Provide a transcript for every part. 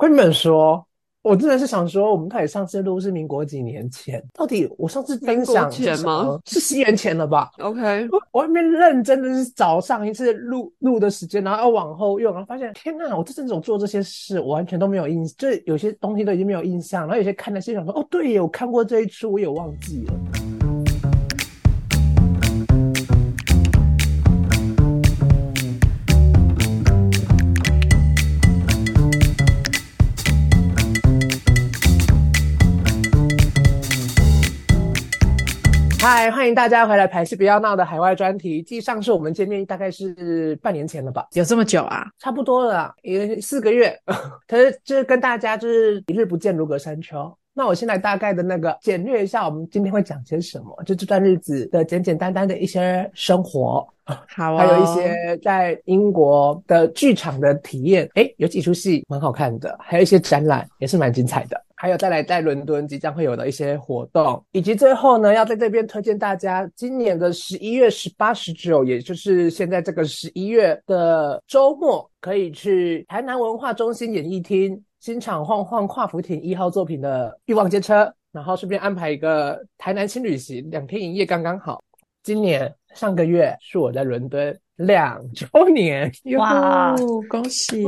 跟你们说，我真的是想说，我们到底上次录是民国几年前？到底我上次分享民国前吗？是西元前了吧？OK，我外面认真的是找上一次录录的时间，然后要往后用，然后发现天呐，我这阵子做这些事，我完全都没有印，就是有些东西都已经没有印象，然后有些看那些想说，哦，对，我看过这一出，我也忘记了。嗨，欢迎大家回来！排戏不要闹的海外专题，继上次我们见面大概是半年前了吧？有这么久啊？差不多了，也四个月。可是就是跟大家就是一日不见如隔三秋。那我先来大概的那个简略一下，我们今天会讲些什么？就这段日子的简简单单的一些生活，好，还有一些在英国的剧场的体验。诶，有几出戏蛮好看的，还有一些展览也是蛮精彩的。还有再来在伦敦即将会有的一些活动，以及最后呢，要在这边推荐大家今年的十一月十八、十九，也就是现在这个十一月的周末，可以去台南文化中心演艺厅新场晃晃跨浮艇一号作品的欲望街车，然后顺便安排一个台南轻旅行，两天一夜刚刚好。今年上个月是我在伦敦两周年，哇，恭喜！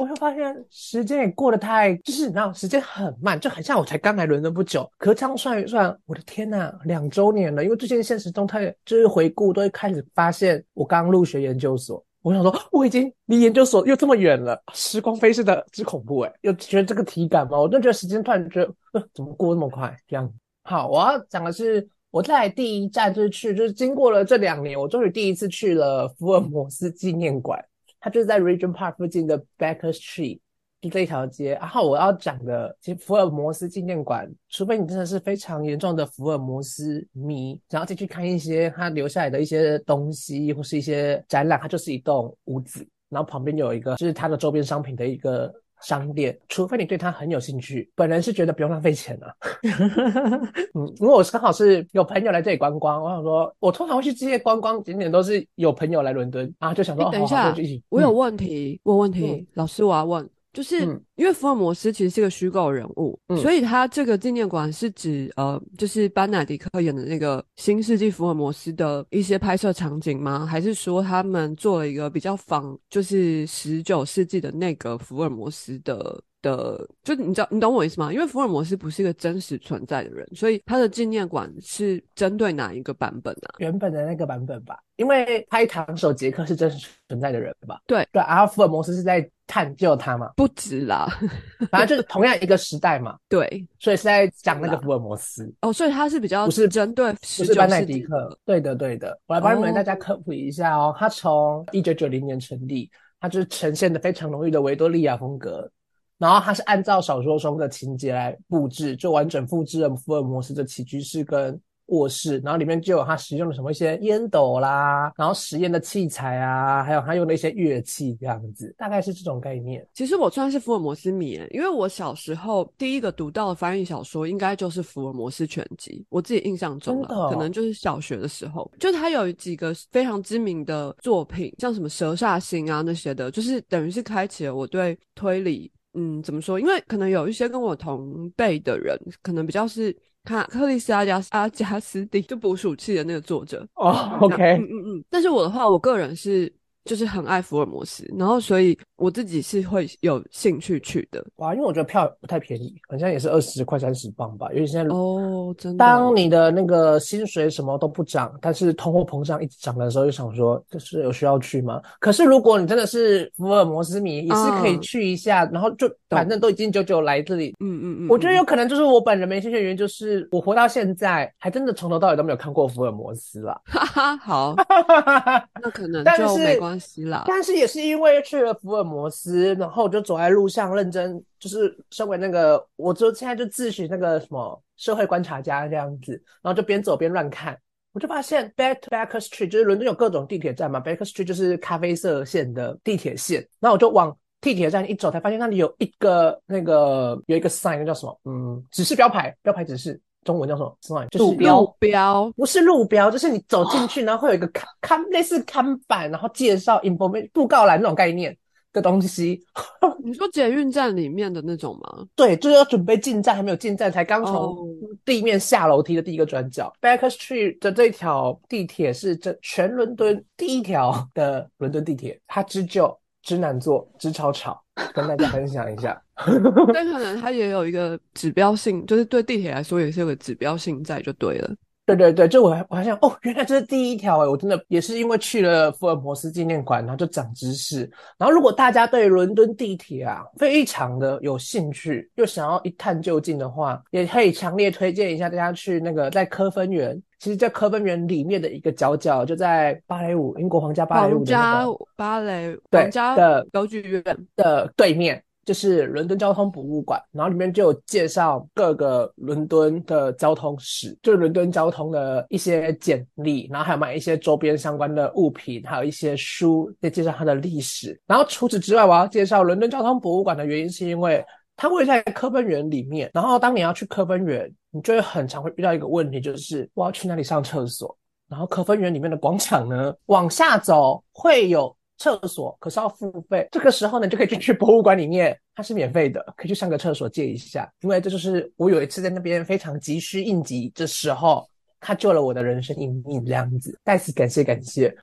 我就发现时间也过得太，就是你知道，时间很慢，就很像我才刚来伦敦不久。可是这样算一算，我的天呐，两周年了！因为最近现实中态就是回顾，都会开始发现我刚入学研究所。我想说，我已经离研究所又这么远了，时光飞逝的 之恐怖哎！又觉得这个体感吗？我就觉得时间突然觉得，呃，怎么过那么快？这样好，我要讲的是，我在第一站就是去，就是经过了这两年，我终于第一次去了福尔摩斯纪念馆。它就是在 Regent Park 附近的 Baker Street，就这一条街。然后我要讲的，其实福尔摩斯纪念馆，除非你真的是非常严重的福尔摩斯迷，然后再去看一些他留下来的一些东西或是一些展览，它就是一栋屋子，然后旁边有一个就是它的周边商品的一个。商店，除非你对它很有兴趣，本人是觉得不用浪费钱了。嗯，因为我刚好是有朋友来这里观光，我想说，我通常会去这些观光景点都是有朋友来伦敦啊，就想说，等一下，我有问题，我问题，老师我要问。就是因为福尔摩斯其实是个虚构人物，所以他这个纪念馆是指呃，就是班纳迪克演的那个新世纪福尔摩斯的一些拍摄场景吗？还是说他们做了一个比较仿，就是十九世纪的那个福尔摩斯的？的，就你知道，你懂我意思吗？因为福尔摩斯不是一个真实存在的人，所以他的纪念馆是针对哪一个版本呢？原本的那个版本吧，因为拍唐手杰克是真实存在的人吧？对对，然后福尔摩斯是在探究他嘛？不止啦，反正就是同样一个时代嘛。对，所以是在讲那个福尔摩斯。哦，所以他是比较不是针对，不是班奈迪克。对的，对的，我来帮你们大家科普一下哦。他从一九九零年成立，他就是呈现的非常浓郁的维多利亚风格。然后他是按照小说中的情节来布置，就完整复制了福尔摩斯的起居室跟卧室，然后里面就有他使用的什么一些烟斗啦，然后实验的器材啊，还有他用的一些乐器这样子，大概是这种概念。其实我算是福尔摩斯迷，因为我小时候第一个读到的翻译小说应该就是《福尔摩斯全集》，我自己印象中了，可能就是小学的时候，就他有几个非常知名的作品，像什么蛇煞星啊那些的，就是等于是开启了我对推理。嗯，怎么说？因为可能有一些跟我同辈的人，可能比较是看克里斯阿加阿加斯蒂就捕鼠器的那个作者哦。OK，嗯嗯嗯。但是我的话，我个人是。就是很爱福尔摩斯，然后所以我自己是会有兴趣去的。哇，因为我觉得票不太便宜，好像也是二十块三十磅吧。因为现在哦，真的，当你的那个薪水什么都不涨，但是通货膨胀一直涨的时候，就想说，就是有需要去吗？可是如果你真的是福尔摩斯迷，也是可以去一下，然后就反正都已经久久来这里，嗯嗯嗯，我觉得有可能就是我本人没兴趣的原因，就是我活到现在还真的从头到尾都没有看过福尔摩斯了。哈哈，好，那可能就没关。但是也是因为去了福尔摩斯，然后我就走在路上认真，就是身为那个，我就现在就自诩那个什么社会观察家这样子，然后就边走边乱看，我就发现 Back Baker Street 就是伦敦有各种地铁站嘛，Baker Street 就是咖啡色线的地铁线，然后我就往地铁站一走，才发现那里有一个那个有一个 sign，那叫什么？嗯，指示标牌，标牌指示。中文叫什么？就是路标标，不是路标，就是你走进去，然后会有一个 看看类似看板，然后介绍 information 布告栏那种概念。的东西。你说捷运站里面的那种吗？对，就是要准备进站，还没有进站，才刚从地面下楼梯的第一个转角。Baker Street 的这条地铁是这全伦敦第一条的伦敦地铁，它之旧、之难坐、之超吵，跟大家分享一下。但可能它也有一个指标性，就是对地铁来说也是有个指标性在，就对了。对对对，就我我还想哦，原来这是第一条哎，我真的也是因为去了福尔摩斯纪念馆，然后就长知识。然后如果大家对伦敦地铁啊非常的有兴趣，又想要一探究竟的话，也可以强烈推荐一下大家去那个在科芬园，其实，在科芬园里面的一个角角，就在芭蕾舞英国皇家芭蕾舞皇家芭蕾对的歌剧院的对面。就是伦敦交通博物馆，然后里面就有介绍各个伦敦的交通史，就是伦敦交通的一些简历，然后还有买一些周边相关的物品，还有一些书在介绍它的历史。然后除此之外，我要介绍伦敦交通博物馆的原因，是因为它会在科芬园里面。然后当你要去科芬园，你就会很常会遇到一个问题，就是我要去那里上厕所。然后科芬园里面的广场呢，往下走会有。厕所可是要付费，这个时候呢就可以进去博物馆里面，它是免费的，可以去上个厕所借一下。因为这就是我有一次在那边非常急需应急的时候，他救了我的人生一命，这样子，再次感谢感谢，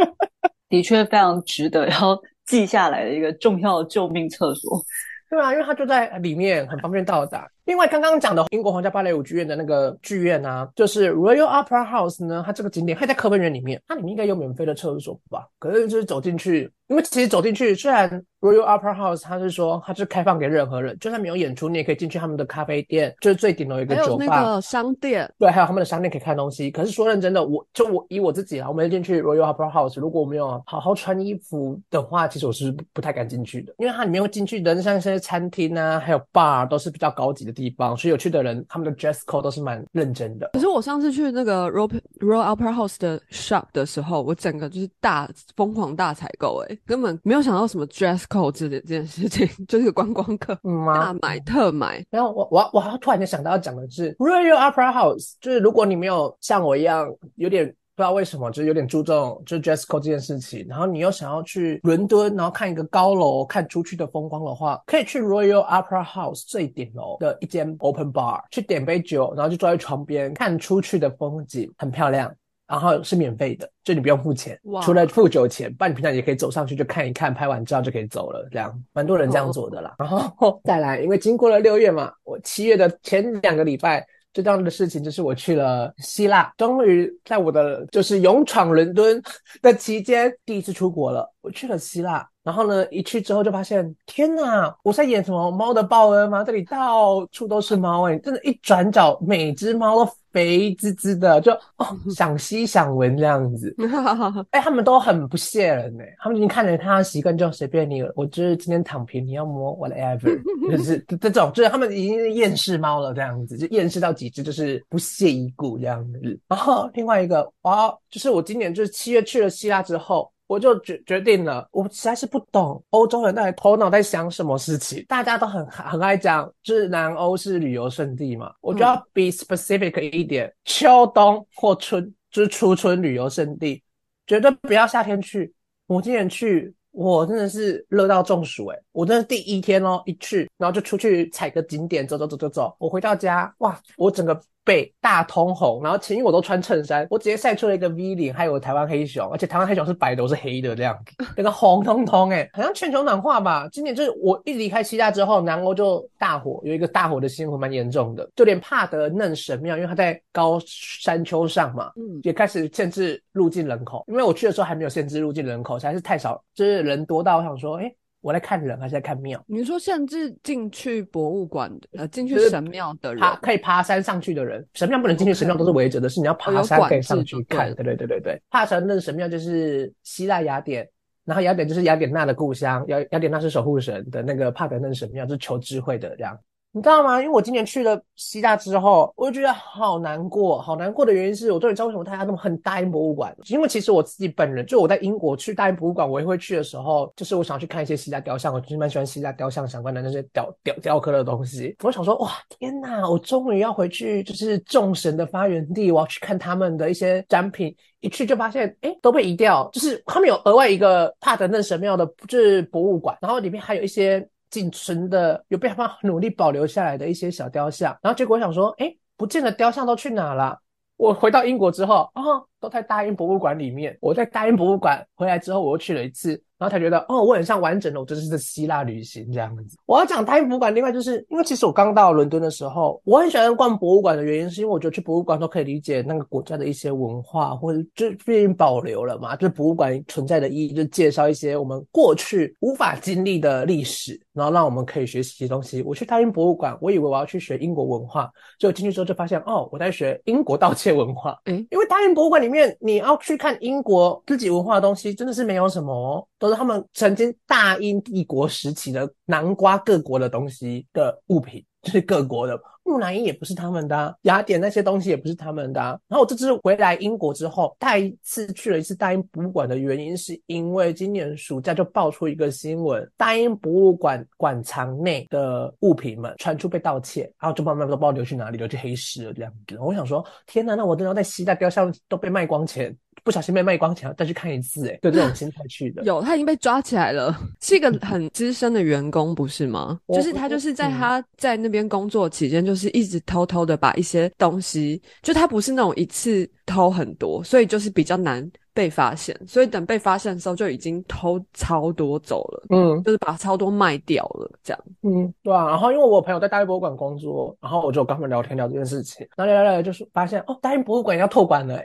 的确非常值得要记下来的一个重要救命厕所。对啊，因为它就在里面，很方便到达。另外，刚刚讲的英国皇家芭蕾舞剧院的那个剧院呢，就是 Royal Opera House 呢，它这个景点还在科文园里面，它里面应该有免费的厕所吧？可是就是走进去，因为其实走进去，虽然 Royal Opera House 它是说它是开放给任何人，就算没有演出，你也可以进去他们的咖啡店，就是最顶楼一个酒吧，那个商店，对，还有他们的商店可以看东西。可是说认真的，我就我以我自己啊，我没进去 Royal Opera House，如果我没有好好穿衣服的话，其实我是不太敢进去的，因为它里面会进去的像一些餐厅啊，还有 bar 都是比较高级的地方，所以有去的。的人，他们的 dress code 都是蛮认真的。可是我上次去那个 Royal Royal Opera House 的 shop 的时候，我整个就是大疯狂大采购，哎，根本没有想到什么 dress code 这 这件事情，就是个观光客，大买特买。然后我我我突然间想到要讲的是 Royal Opera House，就是如果你没有像我一样有点。不知道为什么，就是有点注重就是 dress code 这件事情。然后你又想要去伦敦，然后看一个高楼看出去的风光的话，可以去 Royal Opera House 最顶楼的一间 open bar 去点杯酒，然后就坐在床边看出去的风景，很漂亮。然后是免费的，就你不用付钱，除了付酒钱，不然你平常也可以走上去就看一看，拍完照就可以走了。这样蛮多人这样做的啦。然后再来，因为经过了六月嘛，我七月的前两个礼拜。最重要的事情就是我去了希腊，终于在我的就是勇闯伦敦的期间第一次出国了。我去了希腊，然后呢，一去之后就发现，天哪！我在演什么猫的报恩吗？这里到处都是猫哎，真的，一转角每只猫都肥滋滋的，就哦，想吸想闻这样子。哎，他们都很不屑人哎，他们已经看着他的习惯，就随便你了。我就是今天躺平，你要摸 whatever，就是这种，就是他们已经厌世猫了这样子，就厌世到极致，就是不屑一顾这样子。然后另外一个，哇，就是我今年就是七月去了希腊之后。我就决决定了，我实在是不懂欧洲人到底头脑在想什么事情。大家都很很爱讲，就是南欧是旅游胜地嘛，我就要 be specific 一点，秋冬或春就是初春旅游胜地，绝对不要夏天去。我今年去，我真的是热到中暑诶我真的第一天哦，一去，然后就出去踩个景点，走走走走走，我回到家，哇，我整个。背大通红，然后前衣我都穿衬衫，我直接晒出了一个 V 领，还有台湾黑熊，而且台湾黑熊是白的，我是黑的这样，那个红彤彤哎，好像全球暖化吧。今年就是我一离开希腊之后，南欧就大火，有一个大火的新闻蛮严重的，就连帕德嫩神庙，因为它在高山丘上嘛，嗯，也开始限制入境人口。因为我去的时候还没有限制入境人口，实在是太少，就是人多到我想说，哎。我在看人还是在看庙？你说甚至进去博物馆的，呃，进去神庙的人，爬可以爬山上去的人，神庙不能进去，神庙都是围着的，是你要爬山可以上去看。对对对对对，帕城那神庙就是希腊雅典，然后雅典就是雅典娜的故乡，雅雅典娜是守护神的那个帕德嫩神庙，就是求智慧的这样。你知道吗？因为我今年去了希腊之后，我就觉得好难过，好难过的原因是我终于知道为什么大家那么恨大英博物馆。因为其实我自己本人，就我在英国去大英博物馆，我也会去的时候，就是我想去看一些希腊雕像，我就是蛮喜欢希腊雕像相关的那些雕雕雕刻的东西。我想说，哇，天哪，我终于要回去，就是众神的发源地，我要去看他们的一些展品。一去就发现，哎，都被移掉，就是他们有额外一个帕德嫩神庙的，就是博物馆，然后里面还有一些。仅存的有被他努力保留下来的一些小雕像，然后结果我想说，哎，不见的雕像都去哪了？我回到英国之后，啊，都在大英博物馆里面。我在大英博物馆回来之后，我又去了一次。然后才觉得，哦，我很像完整的，我这是希腊旅行这样子。我要讲大英博物馆，另外就是因为其实我刚到伦敦的时候，我很喜欢逛博物馆的原因，是因为我觉得去博物馆都可以理解那个国家的一些文化，或者就毕竟保留了嘛。就是博物馆存在的意义，就介绍一些我们过去无法经历的历史，然后让我们可以学习一些东西。我去大英博物馆，我以为我要去学英国文化，结果进去之后就发现，哦，我在学英国盗窃文化。嗯，因为大英博物馆里面因为你要去看英国自己文化的东西，真的是没有什么，都是他们曾经。大英帝国时期的南瓜各国的东西的物品，就是各国的木乃伊也不是他们的，雅典那些东西也不是他们的。然后我这次回来英国之后，再次去了一次大英博物馆的原因，是因为今年暑假就爆出一个新闻，大英博物馆馆藏内的物品们传出被盗窃，然后就慢慢都不知道流去哪里，流去黑市了这样子。我想说，天哪，那我真的在希腊雕像都被卖光钱。不小心被卖光钱，再去看一次，哎，就这种 心态去的。有，他已经被抓起来了，是一个很 资深的员工，不是吗？就是他就是在他在那边工作期间，就是一直偷偷的把一些东西，就他不是那种一次偷很多，所以就是比较难。被发现，所以等被发现的时候就已经偷超多走了，嗯，就是把超多卖掉了，这样，嗯，对啊。然后因为我朋友在大英博物馆工作，然后我就跟他们聊天聊这件事情，然后聊聊聊就是发现哦，大英博物馆要托管了，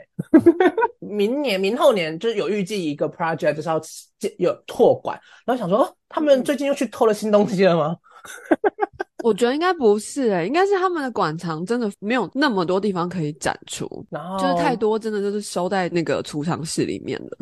明年明后年就是有预计一个 project 就是要有拓管，然后想说他们最近又去偷了新东西了吗？我觉得应该不是诶，应该是他们的馆藏真的没有那么多地方可以展出，然后就是太多，真的就是收在那个储藏室里面的，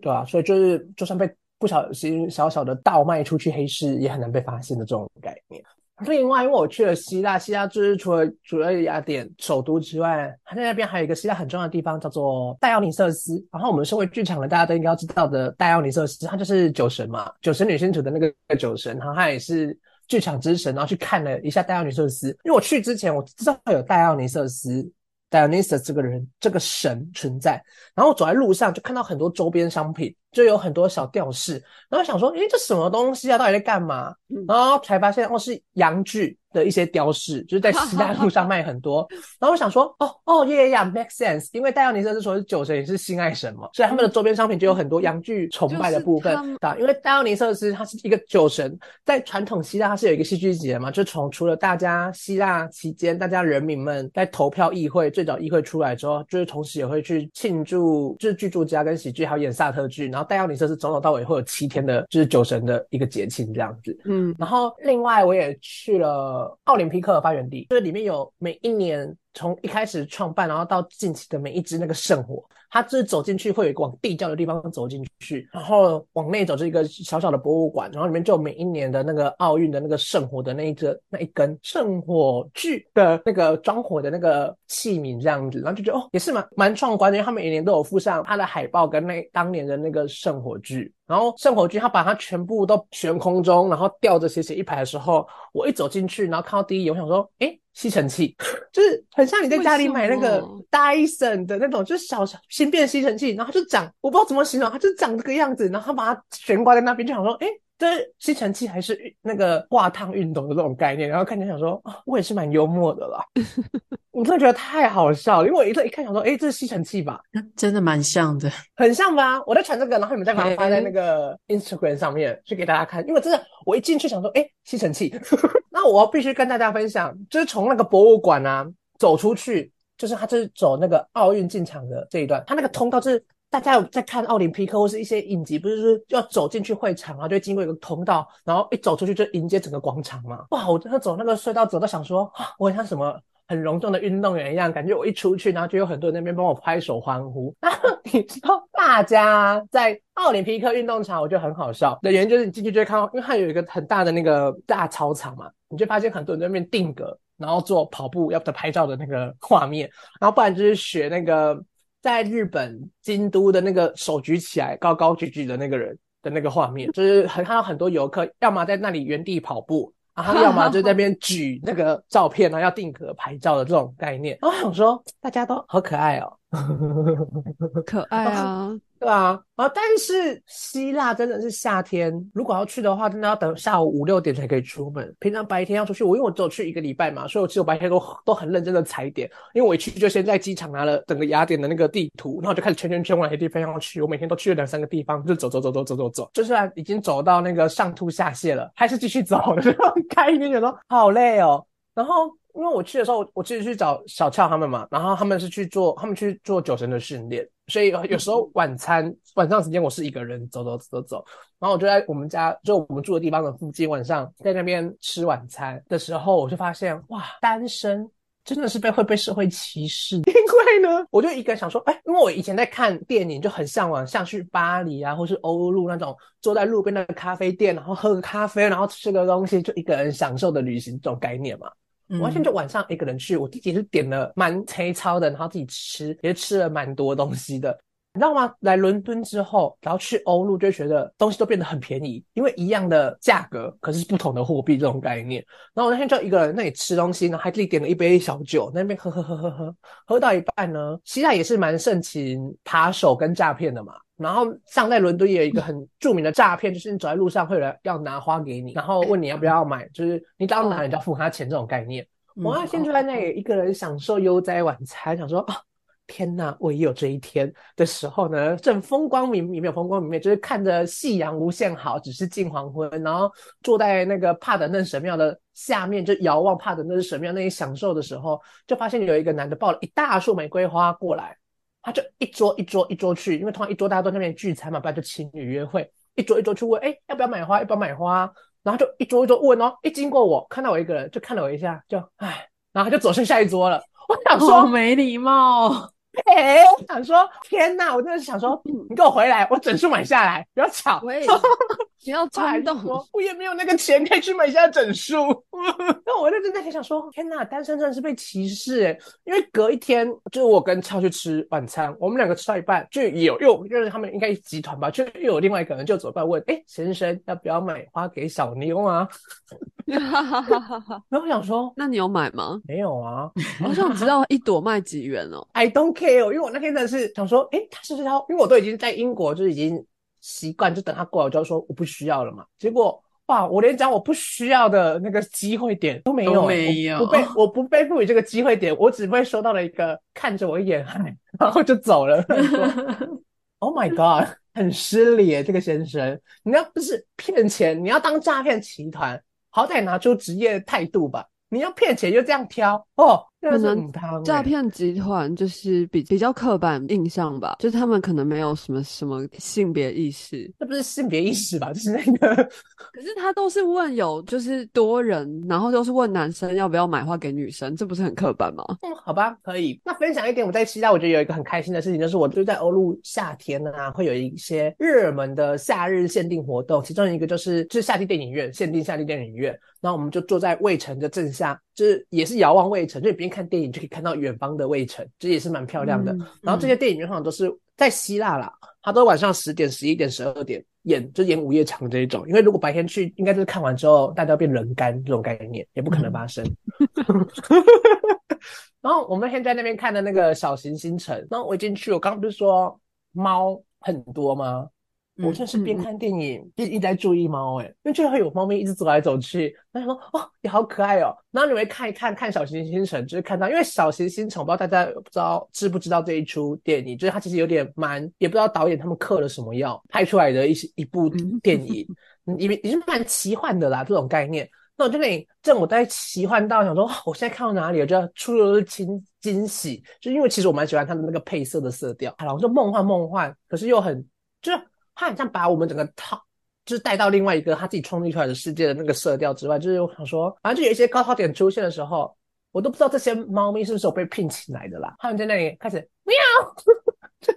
对啊，所以就是就算被不小心小小的倒卖出去黑市，也很难被发现的这种概念。另外，因为我去了希腊，希腊就是除了除了雅典首都之外，它在那边还有一个希腊很重要的地方叫做戴奥尼瑟斯。然后我们身为剧场的，大家都应该要知道的戴奥尼瑟斯，他就是酒神嘛，酒神女星主的那个酒神，然后他也是。剧场之神，然后去看了一下戴奥尼瑟斯。因为我去之前我知道有戴奥尼瑟斯。戴奥尼修斯这个人，这个神存在，然后走在路上就看到很多周边商品，就有很多小吊饰，然后想说，诶，这什么东西啊？到底在干嘛？然后才发现，哦，是洋剧的一些雕饰，就是在西大路上卖很多。然后我想说，哦哦，耶耶，make sense，因为戴奥尼瑟斯说是酒神，也是性爱神嘛，所以他们的周边商品就有很多洋剧崇拜的部分啊。因为戴奥尼瑟斯他是一个酒神，在传统希腊他是有一个戏剧节嘛，就从除了大家希腊期间大家人民们在投票议会。最早议会出来之后，就是同时也会去庆祝，就是剧作家跟喜剧，还有演萨特剧。然后戴奥尼瑟是从头到尾会有七天的，就是酒神的一个节庆这样子。嗯，然后另外我也去了奥林匹克发源地，就是里面有每一年从一开始创办，然后到近期的每一支那个圣火。他就是走进去会有一个往地窖的地方走进去，然后往内走是一个小小的博物馆，然后里面就每一年的那个奥运的那个圣火的那一个那一根圣火炬的那个装火的那个器皿这样子，然后就觉得哦也是蛮蛮壮观的，因为他每年都有附上他的海报跟那当年的那个圣火炬。然后圣火炬，他把它全部都悬空中，然后吊着斜斜一排的时候，我一走进去，然后看到第一眼，我想说，哎，吸尘器，就是很像你在家里买那个 Dyson 的那种，就是小轻便吸尘器，然后就长，我不知道怎么形容，它就长这个样子，然后他把它悬挂在那边，就想说，哎。这吸尘器还是那个挂烫熨斗的这种概念，然后看起来想说啊，我也是蛮幽默的啦。我真的觉得太好笑了，因为我一一看想说，哎，这是吸尘器吧？真的蛮像的，很像吧？我在传这个，然后你们再把它发在那个 Instagram 上面去给大家看，因为真的，我一进去想说，哎，吸尘器。那我必须跟大家分享，就是从那个博物馆啊走出去，就是他就是走那个奥运进场的这一段，他那个通道是。大家有在看奥林匹克或是一些影集，不是说要走进去会场啊，就经过一个通道，然后一走出去就迎接整个广场嘛。哇，我真的走那个隧道走到想说啊，我很像什么很隆重的运动员一样，感觉我一出去，然后就有很多人那边帮我拍手欢呼。然后你知道，大家在奥林匹克运动场，我觉得很好笑的原因就是你进去就会看到，因为它有一个很大的那个大操场嘛，你就发现很多人在那边定格，然后做跑步要不拍照的那个画面，然后不然就是学那个在日本京都的那个手举起来高高举举的那个人的那个画面，就是很看到很多游客要么在那里原地跑步。然后要么就在那边举那个照片呢，要定格拍照的这种概念。然后想说，大家都好可爱哦，可爱啊。对啊，啊！但是希腊真的是夏天，如果要去的话，真的要等下午五六点才可以出门。平常白天要出去，我因为我只有去一个礼拜嘛，所以我其实白天都都很认真的踩点。因为我一去就先在机场拿了整个雅典的那个地图，然后就开始圈圈圈往哪些地方要去。我每天都去了两三个地方，就走走走走走走走，就算已经走到那个上吐下泻了，还是继续走的这种概念，觉得好累哦。然后。因为我去的时候，我其实去找小俏他们嘛，然后他们是去做，他们去做酒神的训练，所以有时候晚餐晚上时间我是一个人走走走走走，然后我就在我们家就我们住的地方的附近，晚上在那边吃晚餐的时候，我就发现哇，单身真的是被会被社会歧视，因为呢，我就一个人想说，哎，因为我以前在看电影就很向往，像去巴黎啊，或是欧陆那种坐在路边的咖啡店，然后喝个咖啡，然后吃个东西，就一个人享受的旅行这种概念嘛。完全就晚上一个人去，我自己是点了蛮粗糙的，然后自己吃也吃了蛮多东西的，你知道吗？来伦敦之后，然后去欧陆就觉得东西都变得很便宜，因为一样的价格，可是不同的货币这种概念。然后我那天就一个人那里吃东西，然后还自己点了一杯小酒，那边喝喝喝喝喝，喝到一半呢，希腊也是蛮盛情扒手跟诈骗的嘛。然后像在伦敦也有一个很著名的诈骗，就是你走在路上会有人要拿花给你，然后问你要不要买，就是你到哪你就要付他钱这种概念。我那天就在那里一个人享受悠哉晚餐，想说啊，天哪，我也有这一天的时候呢，正风光明明，没有风光明媚，就是看着夕阳无限好，只是近黄昏，然后坐在那个帕德嫩神庙的下面，就遥望帕德嫩神庙那里享受的时候，就发现有一个男的抱了一大束玫瑰花过来。他就一桌一桌一桌去，因为通常一桌大家都在那边聚餐嘛，不然就情侣约会，一桌一桌去问，哎，要不要买花？要不要买花？然后就一桌一桌问哦，一经过我看到我一个人，就看了我一下，就唉，然后他就走向下一桌了。我想说没礼貌。哎，想说天哪！我真的是想说，你给我回来，我整数买下来，不要吵。喂，不要冲动，我也没有那个钱可以去买下整数。那我那真的很想说，天哪，单身真的是被歧视哎！因为隔一天就是我跟超去吃晚餐，我们两个吃到一半，就有又就是他们应该集团吧，就又有另外一个人就走过来问，哎，先生要不要买花给小妞啊？哈哈哈哈哈！然后我想说，那你有买吗？没有啊，我想知道一朵卖几元哦。I don't care，因为我那天真的是想说，哎，他是不是要？因为我都已经在英国，就已经习惯，就等他过来，我就说我不需要了嘛。结果哇，我连讲我不需要的那个机会点都没有，没有，不被我不被赋予这个机会点，我只被收到了一个看着我一眼，然后就走了。Oh my god，很失礼，这个先生，你要不是骗钱，你要当诈骗集团。好歹拿出职业态度吧！你要骗钱就这样挑哦。可能诈骗集团就是比比较刻板印象吧，就是他们可能没有什么什么性别意识，这不是性别意识吧？就是那个，可是他都是问有就是多人，然后都是问男生要不要买花给女生，这不是很刻板吗？嗯，好吧，可以。那分享一点，我在期待，我觉得有一个很开心的事情，就是我就在欧陆夏天啊，会有一些热门的夏日限定活动，其中一个就是就是夏季电影院限定夏季电影院，然后我们就坐在卫城的正下，就是也是遥望卫城，就别。看电影就可以看到远方的卫城，这也是蛮漂亮的。然后这些电影院好像都是在希腊啦，它都晚上十点、十一点、十二点演，就演午夜场这一种。因为如果白天去，应该就是看完之后大家变人干这种概念，也不可能发生。然后我们那天在那边看的那个小行星城，然后我进去，我刚刚不是说猫很多吗？我真是边看电影边一直在注意猫，哎，因为就会有猫咪一直走来走去，然后说哦，你好可爱哦。然后你会看一看看小行星城，就是看到，因为小行星城，我不知道大家不知道知不知道这一出电影，就是它其实有点蛮，也不知道导演他们嗑了什么药拍出来的一些一部电影，因为也是蛮奇幻的啦，这种概念。那我就那里正我在奇幻到想说，我现在看到哪里，我就出了惊惊喜，就因为其实我蛮喜欢它的那个配色的色调，好了，我就梦幻梦幻，可是又很就。他好像把我们整个套，就是带到另外一个他自己创立出来的世界的那个色调之外，就是我想说，反正就有一些高潮点出现的时候，我都不知道这些猫咪是不是有被聘请来的啦。他们在那里开始喵，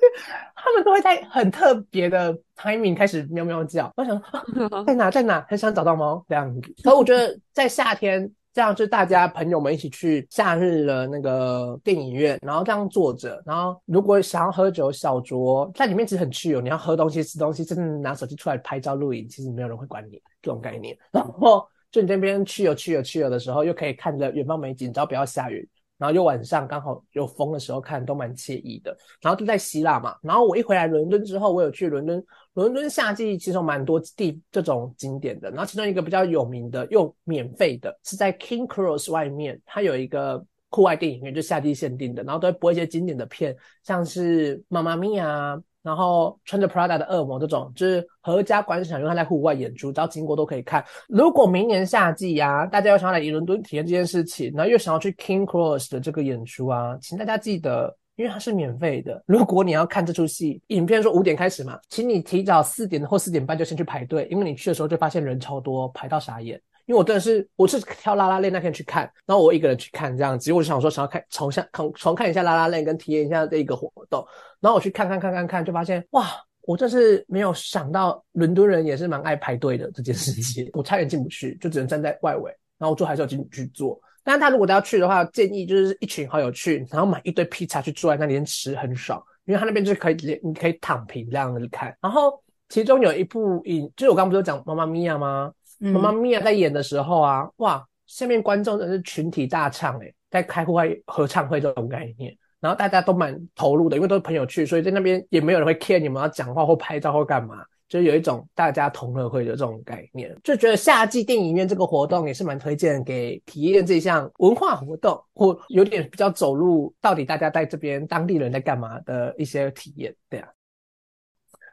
他们都会在很特别的 timing 开始喵喵叫。我想说 在哪在哪，很想找到猫这样子。可我觉得在夏天。这样就大家朋友们一起去夏日的那个电影院，然后这样坐着，然后如果想要喝酒小酌，在里面其实很自由，你要喝东西吃东西，甚至拿手机出来拍照录影，其实没有人会管你这种概念。然后就你那边去游去游去游的时候，又可以看着远方美景，只要不要下雨。然后又晚上刚好有风的时候看都蛮惬意的。然后就在希腊嘛。然后我一回来伦敦之后，我有去伦敦。伦敦夏季其实有蛮多地这种景点的。然后其中一个比较有名的又免费的，是在 King Cross 外面，它有一个户外电影院，就夏季限定的。然后都会播一些经典的片，像是《妈妈咪呀》。然后穿着 Prada 的恶魔这种，就是合家观赏，因为他在户外演出，只要经过都可以看。如果明年夏季呀，大家又想要来伦敦体验这件事情，然后又想要去 King Cross 的这个演出啊，请大家记得，因为它是免费的。如果你要看这出戏，影片说五点开始嘛，请你提早四点或四点半就先去排队，因为你去的时候就发现人超多，排到傻眼。因为我真的是，我是挑拉拉链那天去看，然后我一个人去看这样子，我就想说想要看重下重重看一下拉拉链，跟体验一下这一个活动。然后我去看看看看看，就发现哇，我真是没有想到伦敦人也是蛮爱排队的这件事情，我差点进不去，就只能站在外围。然后我最后还是要进去坐。但是他如果他要去的话，建议就是一群好友去，然后买一堆披萨去坐在那边吃，很爽，因为他那边就是可以你可以躺平这样子看。然后其中有一部影，就是我刚不是讲妈妈咪呀吗？妈妈咪呀在演的时候啊，哇，下面观众真是群体大唱诶，在开户外合唱会这种概念，然后大家都蛮投入的，因为都是朋友去，所以在那边也没有人会 care 你们要讲话或拍照或干嘛，就有一种大家同乐会的这种概念，就觉得夏季电影院这个活动也是蛮推荐给体验这项文化活动或有点比较走入到底大家在这边当地人在干嘛的一些体验，对啊。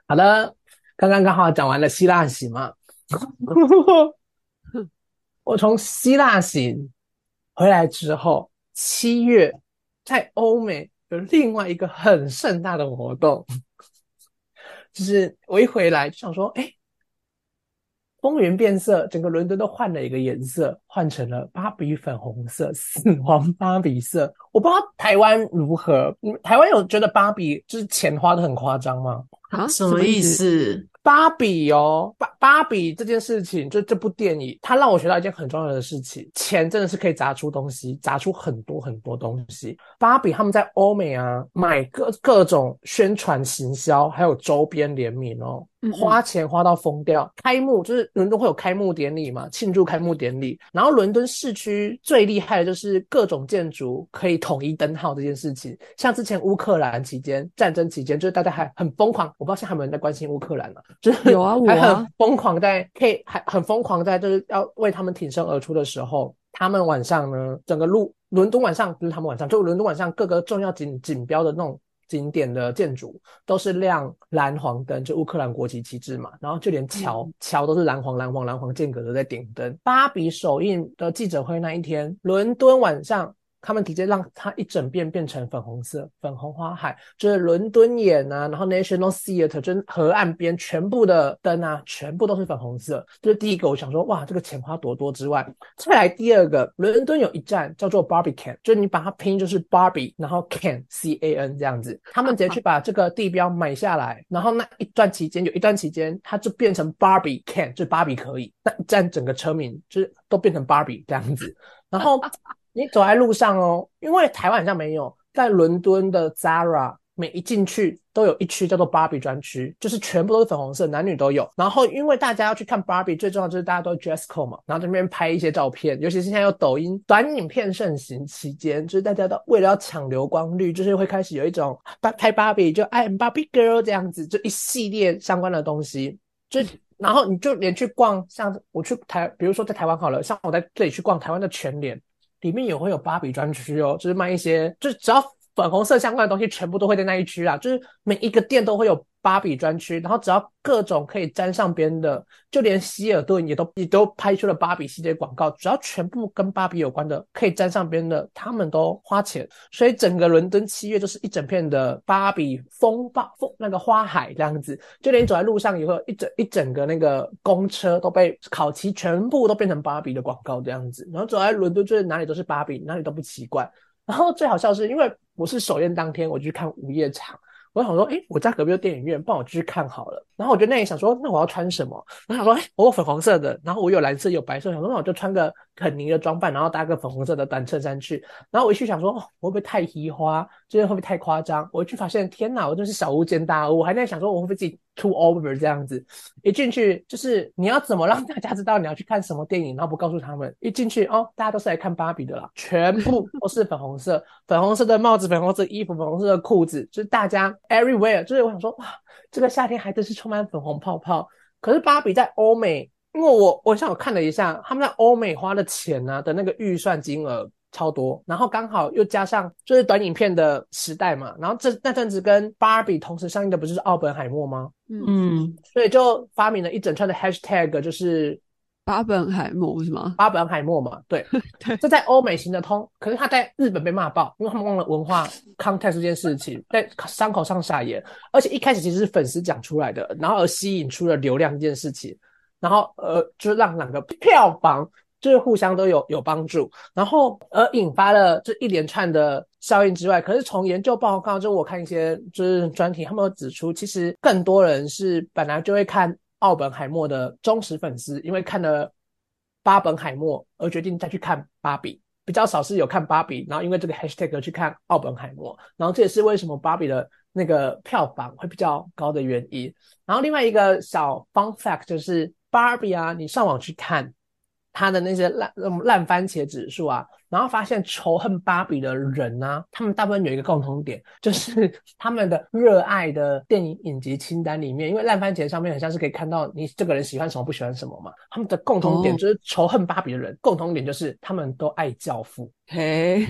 好的，刚刚刚好讲完了希腊喜嘛。我从希腊行回来之后，七月在欧美有另外一个很盛大的活动，就是我一回来就想说，哎，风云变色，整个伦敦都换了一个颜色，换成了芭比粉红色，死亡芭比色。我不知道台湾如何，台湾有觉得芭比就是钱花的很夸张吗？啊，什么意思？芭比哦，芭芭比这件事情，就这部电影，它让我学到一件很重要的事情：钱真的是可以砸出东西，砸出很多很多东西。芭比他们在欧美啊，买各各种宣传行销，还有周边联名哦。花钱花到疯掉，开幕就是伦敦会有开幕典礼嘛，庆祝开幕典礼。然后伦敦市区最厉害的就是各种建筑可以统一灯号这件事情。像之前乌克兰期间战争期间，就是大家还很疯狂，我不知道现在有没有人在关心乌克兰了，就是有啊，还很疯狂在可以还很疯狂在就是要为他们挺身而出的时候，他们晚上呢，整个路伦敦晚上不是他们晚上，就伦敦晚上各个重要景景标的那种。景点的建筑都是亮蓝黄灯，就乌克兰国旗旗帜嘛，然后就连桥桥都是蓝黄蓝黄蓝黄间隔的在顶灯。芭比首映的记者会那一天，伦敦晚上。他们直接让它一整遍变成粉红色，粉红花海，就是伦敦眼啊，然后 National Theatre 就是河岸边全部的灯啊，全部都是粉红色。这是第一个，我想说，哇，这个钱花多多之外，再来第二个，伦敦有一站叫做 Barbie Can，就是你把它拼就是 Barbie，然后 Can C A N 这样子，他们直接去把这个地标买下来，然后那一段期间有一段期间，它就变成 Barbie Can，就是芭比可以，那一站整个车名就是都变成 Barbie 这样子，然后。你走在路上哦，因为台湾好像没有，在伦敦的 Zara 每一进去都有一区叫做芭比专区，就是全部都是粉红色，男女都有。然后因为大家要去看芭比，最重要就是大家都 dress code 嘛，然后这边拍一些照片，尤其是现在有抖音短影片盛行期间，就是大家都为了要抢流光率，就是会开始有一种拍芭比就 I am Barbie girl 这样子，就一系列相关的东西。就然后你就连去逛，像我去台，比如说在台湾好了，像我在这里去逛台湾的全联。里面也会有芭比专区哦，就是卖一些，就是只要粉红色相关的东西全部都会在那一区啊，就是每一个店都会有芭比专区，然后只要各种可以沾上边的，就连希尔顿也都也都拍出了芭比系列广告，只要全部跟芭比有关的可以沾上边的，他们都花钱，所以整个伦敦七月就是一整片的芭比风暴风那个花海这样子，就连走在路上也会一整一整个那个公车都被烤漆全部都变成芭比的广告这样子，然后走在伦敦就是哪里都是芭比，哪里都不奇怪。然后最好笑是因为我是首映当天我去看午夜场，我想说，哎，我家隔壁有电影院，帮我去看好了。然后我就那里想说，那我要穿什么？我想说，哎，我有粉红色的，然后我有蓝色有白色，想说那我就穿个肯尼的装扮，然后搭个粉红色的短衬衫去。然后我一去想说，会不会太移花？就是会不会太夸张？我一去发现，天哪，我真是小巫见大巫。我还在想说，我会不会自己 too over 这样子？一进去就是你要怎么让大家知道你要去看什么电影，然后不告诉他们？一进去哦，大家都是来看芭比的啦，全部都是粉红色，粉红色的帽子，粉红色衣服，粉红色的裤子，就是大家 everywhere。就是我想说，哇，这个夏天还真是充满粉红泡泡。可是芭比在欧美，因为我我像我看了一下，他们在欧美花的钱呢的那个预算金额。超多，然后刚好又加上就是短影片的时代嘛，然后这那阵子跟芭比同时上映的不就是奥本海默吗？嗯，所以就发明了一整串的 hashtag，就是巴本海默是吗？巴本海默嘛，对 对，这在欧美行得通，可是他在日本被骂爆，因为他们忘了文化 context 这件事情，在伤口上撒盐，而且一开始其实是粉丝讲出来的，然后而吸引出了流量这件事情，然后呃，就让两个票房。就是互相都有有帮助，然后而引发了这一连串的效应之外，可是从研究报告就我看一些就是专题，他们指出，其实更多人是本来就会看奥本海默的忠实粉丝，因为看了巴本海默而决定再去看芭比，比较少是有看芭比，然后因为这个 hashtag 去看奥本海默，然后这也是为什么芭比的那个票房会比较高的原因。然后另外一个小 fun fact 就是芭比啊，你上网去看。他的那些烂烂番茄指数啊，然后发现仇恨芭比的人呢，他们大部分有一个共同点，就是 他们的热爱的电影影集清单里面，因为烂番茄上面很像是可以看到你这个人喜欢什么不喜欢什么嘛。他们的共同点就是仇恨芭比的人，共同点就是他们都爱教父。嘿，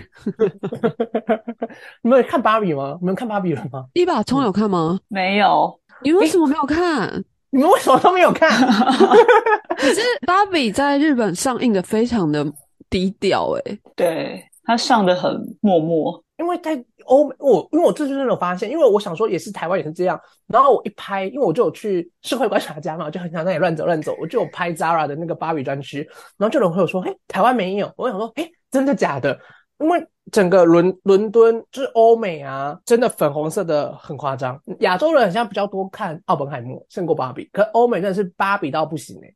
你们看芭比吗？你们看芭比了吗？一把葱有看吗？没有。你为什么没有看？你们为什么都没有看？可是芭比在日本上映的非常的低调，哎，对，它上的很默默。因为在欧美，我因为我这就是有发现，因为我想说也是台湾也是这样。然后我一拍，因为我就有去社会观察家嘛，我就很想在那里乱走乱走，我就有拍 Zara 的那个芭比专区。然后就有朋友说：“哎，台湾没有。”我想说：“哎，真的假的？”因为整个伦伦敦就是欧美啊，真的粉红色的很夸张。亚洲人好像比较多看奥本海默胜过芭比，可欧美真的是芭比到不行 哎，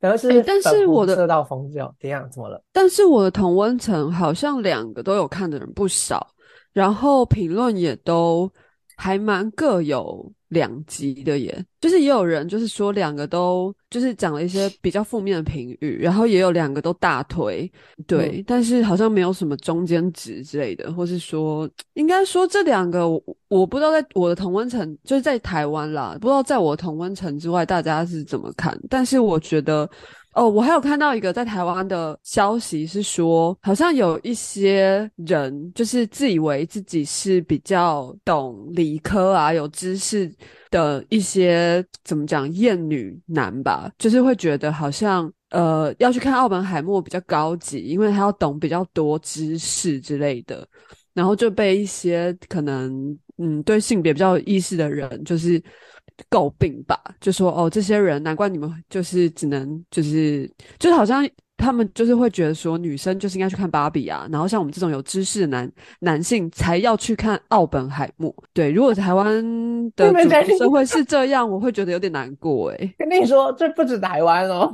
反而是但是我的色到疯掉，怎样？怎么了？但是我的同温层好像两个都有看的人不少，然后评论也都还蛮各有。两极的耶，就是也有人就是说两个都就是讲了一些比较负面的评语，然后也有两个都大推，对，但是好像没有什么中间值之类的，或是说应该说这两个我我不知道在我的同温层就是在台湾啦，不知道在我同温层之外大家是怎么看，但是我觉得。哦，我还有看到一个在台湾的消息，是说好像有一些人就是自以为自己是比较懂理科啊、有知识的一些怎么讲艳女男吧，就是会觉得好像呃要去看奥本海默比较高级，因为他要懂比较多知识之类的，然后就被一些可能嗯对性别比较有意识的人就是。诟病吧，就说哦，这些人难怪你们就是只能就是就是好像他们就是会觉得说女生就是应该去看芭比啊，然后像我们这种有知识的男男性才要去看奥本海默。对，如果台湾的社会是这样，我会觉得有点难过哎。跟你说，这不止台湾哦，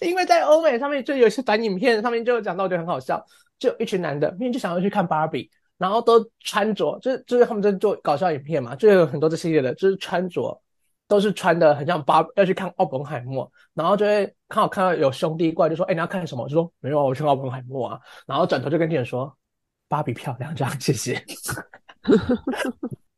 因为在欧美上面就有些短影片上面就有讲到，我觉得很好笑，就一群男的明明就想要去看芭比，然后都穿着就是就是他们在做搞笑影片嘛，就有很多这系列的，就是穿着。都是穿的很像芭要去看奥本海默，然后就会刚好看到有兄弟过来就说：“哎，你要看什么？”我就说：“没有啊，我去奥本海默啊。”然后转头就跟店员说：“芭比漂亮，这样谢谢。”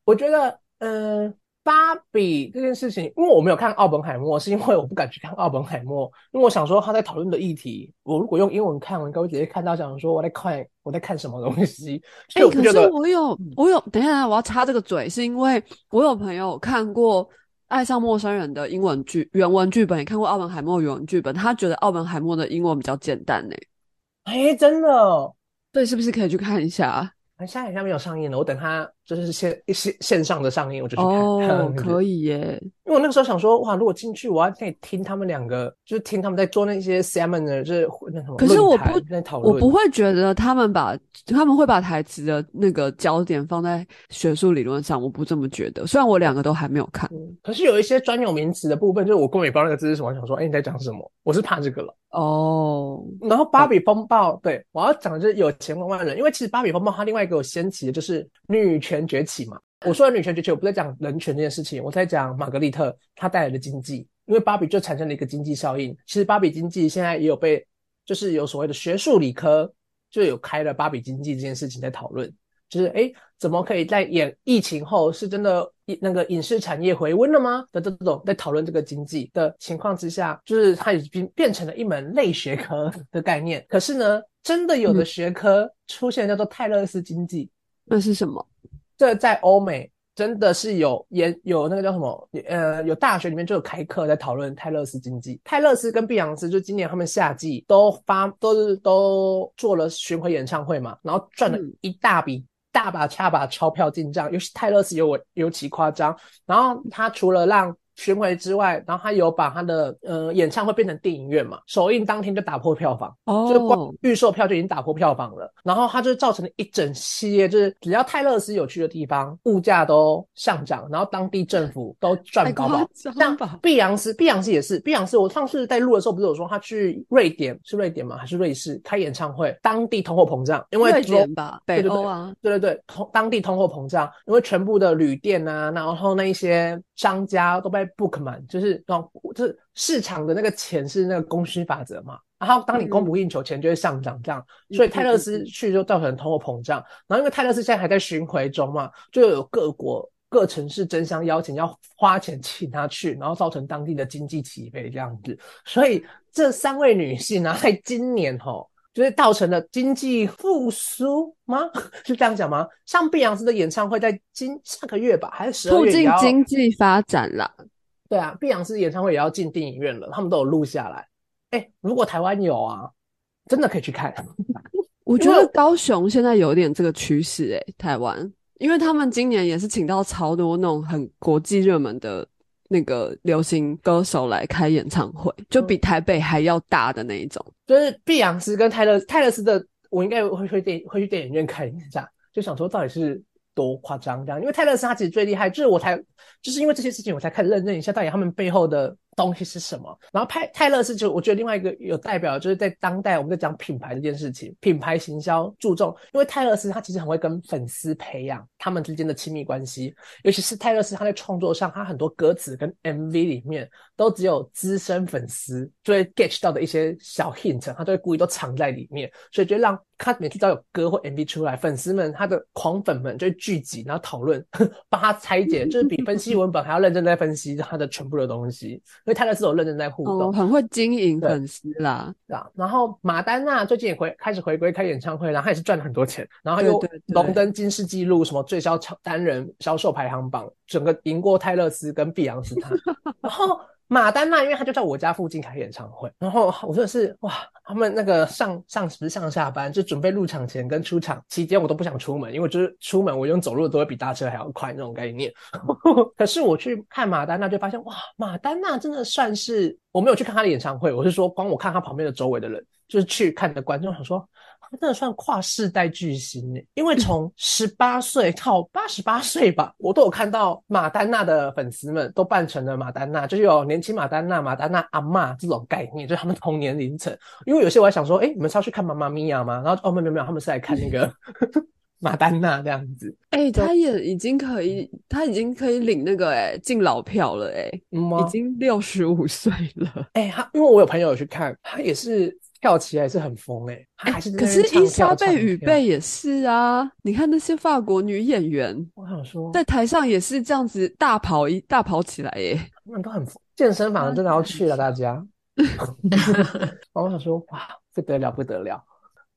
我觉得，嗯，芭比这件事情，因为我没有看奥本海默，是因为我不敢去看奥本海默，因为我想说他在讨论的议题，我如果用英文看，我应该会直接看到，想说我在看我在看什么东西。哎，可是我有我有，等一下我要插这个嘴，是因为我有朋友看过《爱上陌生人》的英文剧原文剧本，也看过奥本海默原文剧本，他觉得奥本海默的英文比较简单呢。哎，真的，对，是不是可以去看一下？现在好像没有上映了，我等它就是线线线上的上映，我就去看。哦，可以耶！因为我那个时候想说，哇，如果进去，我要可以听他们两个，就是听他们在做那些 seminar，就是那什么。可是我不我不会觉得他们把他们会把台词的那个焦点放在学术理论上，我不这么觉得。虽然我两个都还没有看，可是有一些专有名词的部分，就是我根本也不知道那个字是什么，想说，哎，你在讲什么？我是怕这个了。哦，然后芭比风暴，对我要讲的就是有钱万万人，因为其实芭比风暴它另外一个有掀起的就是女权崛起嘛。我说的女权崛起，我不在讲人权这件事情，我在讲玛格丽特她带来的经济，因为芭比就产生了一个经济效应。其实芭比经济现在也有被，就是有所谓的学术理科就有开了芭比经济这件事情在讨论。就是哎，怎么可以在演疫情后是真的那个影视产业回温了吗？的这种在讨论这个经济的情况之下，就是它已经变成了一门类学科的概念。可是呢，真的有的学科出现叫做泰勒斯经济，那是什么？这在欧美真的是有研有那个叫什么？呃，有大学里面就有开课在讨论泰勒斯经济。泰勒斯跟碧昂斯就今年他们夏季都发都是都做了巡回演唱会嘛，然后赚了一大笔。大把大把钞票进账，尤其泰勒斯尤我尤其夸张。然后他除了让巡回之外，然后他有把他的呃演唱会变成电影院嘛，首映当天就打破票房，哦就光预售票就已经打破票房了。然后他就造成了一整系列，就是只要泰勒斯有去的地方，物价都上涨，然后当地政府都赚高宝。像碧昂斯，碧昂斯也是，碧昂斯我上次在录的时候不是有说他去瑞典，是瑞典吗？还是瑞士开演唱会？当地通货膨胀，因为瑞典吧，北欧啊，对对对，通当地通货膨胀，因为全部的旅店啊，然后那一些商家都被 book 满，就是哦，就是市场的那个钱是那个供需法则嘛，然后当你供不应求，钱就会上涨，这样，所以泰勒斯去就造成通货膨胀，然后因为泰勒斯现在还在巡回中嘛，就有各国各城市争相邀请，要花钱请他去，然后造成当地的经济起飞这样子，所以这三位女性呢，在今年吼。就是造成了经济复苏吗？是这样讲吗？像碧昂斯的演唱会在今下个月吧，还是十二月？促进经济发展啦。对啊，碧昂斯演唱会也要进电影院了，他们都有录下来。哎，如果台湾有啊，真的可以去看。我觉得高雄现在有点这个趋势，哎，台湾，因为他们今年也是请到超多那种很国际热门的。那个流行歌手来开演唱会，就比台北还要大的那一种。就是碧昂斯跟泰勒泰勒斯的，我应该会会电会去电影院看一下，就想说到底是多夸张这样。因为泰勒斯他其实最厉害，就是我才就是因为这些事情，我才开始认认一下到底他们背后的。东西是什么？然后泰泰勒斯就我觉得另外一个有代表，就是在当代我们在讲品牌这件事情，品牌行销注重，因为泰勒斯他其实很会跟粉丝培养他们之间的亲密关系，尤其是泰勒斯他在创作上，他很多歌词跟 MV 里面都只有资深粉丝就会 get 到的一些小 hint，他都会故意都藏在里面，所以就让他每次只要有歌或 MV 出来，粉丝们他的狂粉们就会聚集，然后讨论，帮他拆解，就是比分析文本还要认真在分析他的全部的东西。因为泰勒斯有认真在互动，很会经营粉丝啦，对吧？然后马丹娜最近也回开始回归开演唱会，然后他也是赚了很多钱，然后又荣登金氏纪录，什么最销单人销售排行榜，整个赢过泰勒斯跟碧昂斯他，然后。马丹娜，因为他就在我家附近开演唱会，然后我真的是哇，他们那个上上不是上下班，就准备入场前跟出场期间，我都不想出门，因为就是出门我用走路都会比搭车还要快那种概念。可是我去看马丹娜，就发现哇，马丹娜真的算是我没有去看她的演唱会，我是说光我看她旁边的周围的人，就是去看的观众，想说。他真的算跨世代巨星呢，因为从十八岁到八十八岁吧，我都有看到马丹娜的粉丝们都扮成了马丹娜，就是有年轻马丹娜、马丹娜阿妈这种概念，就是他们同年龄层。因为有些我还想说，哎，你们是要去看妈妈咪呀吗？然后哦，没有没有，他们是来看那个 马丹娜这样子。哎，他也已经可以，他已经可以领那个哎敬老票了哎，已经六十五岁了。哎，他因为我有朋友有去看，他也是。跳起来是很疯哎，他还是可是伊莎贝雨贝也是啊，你看那些法国女演员，我想说在台上也是这样子大跑一大跑起来耶，他们都很健身房真的要去了，大家。我想说哇，不得了不得了，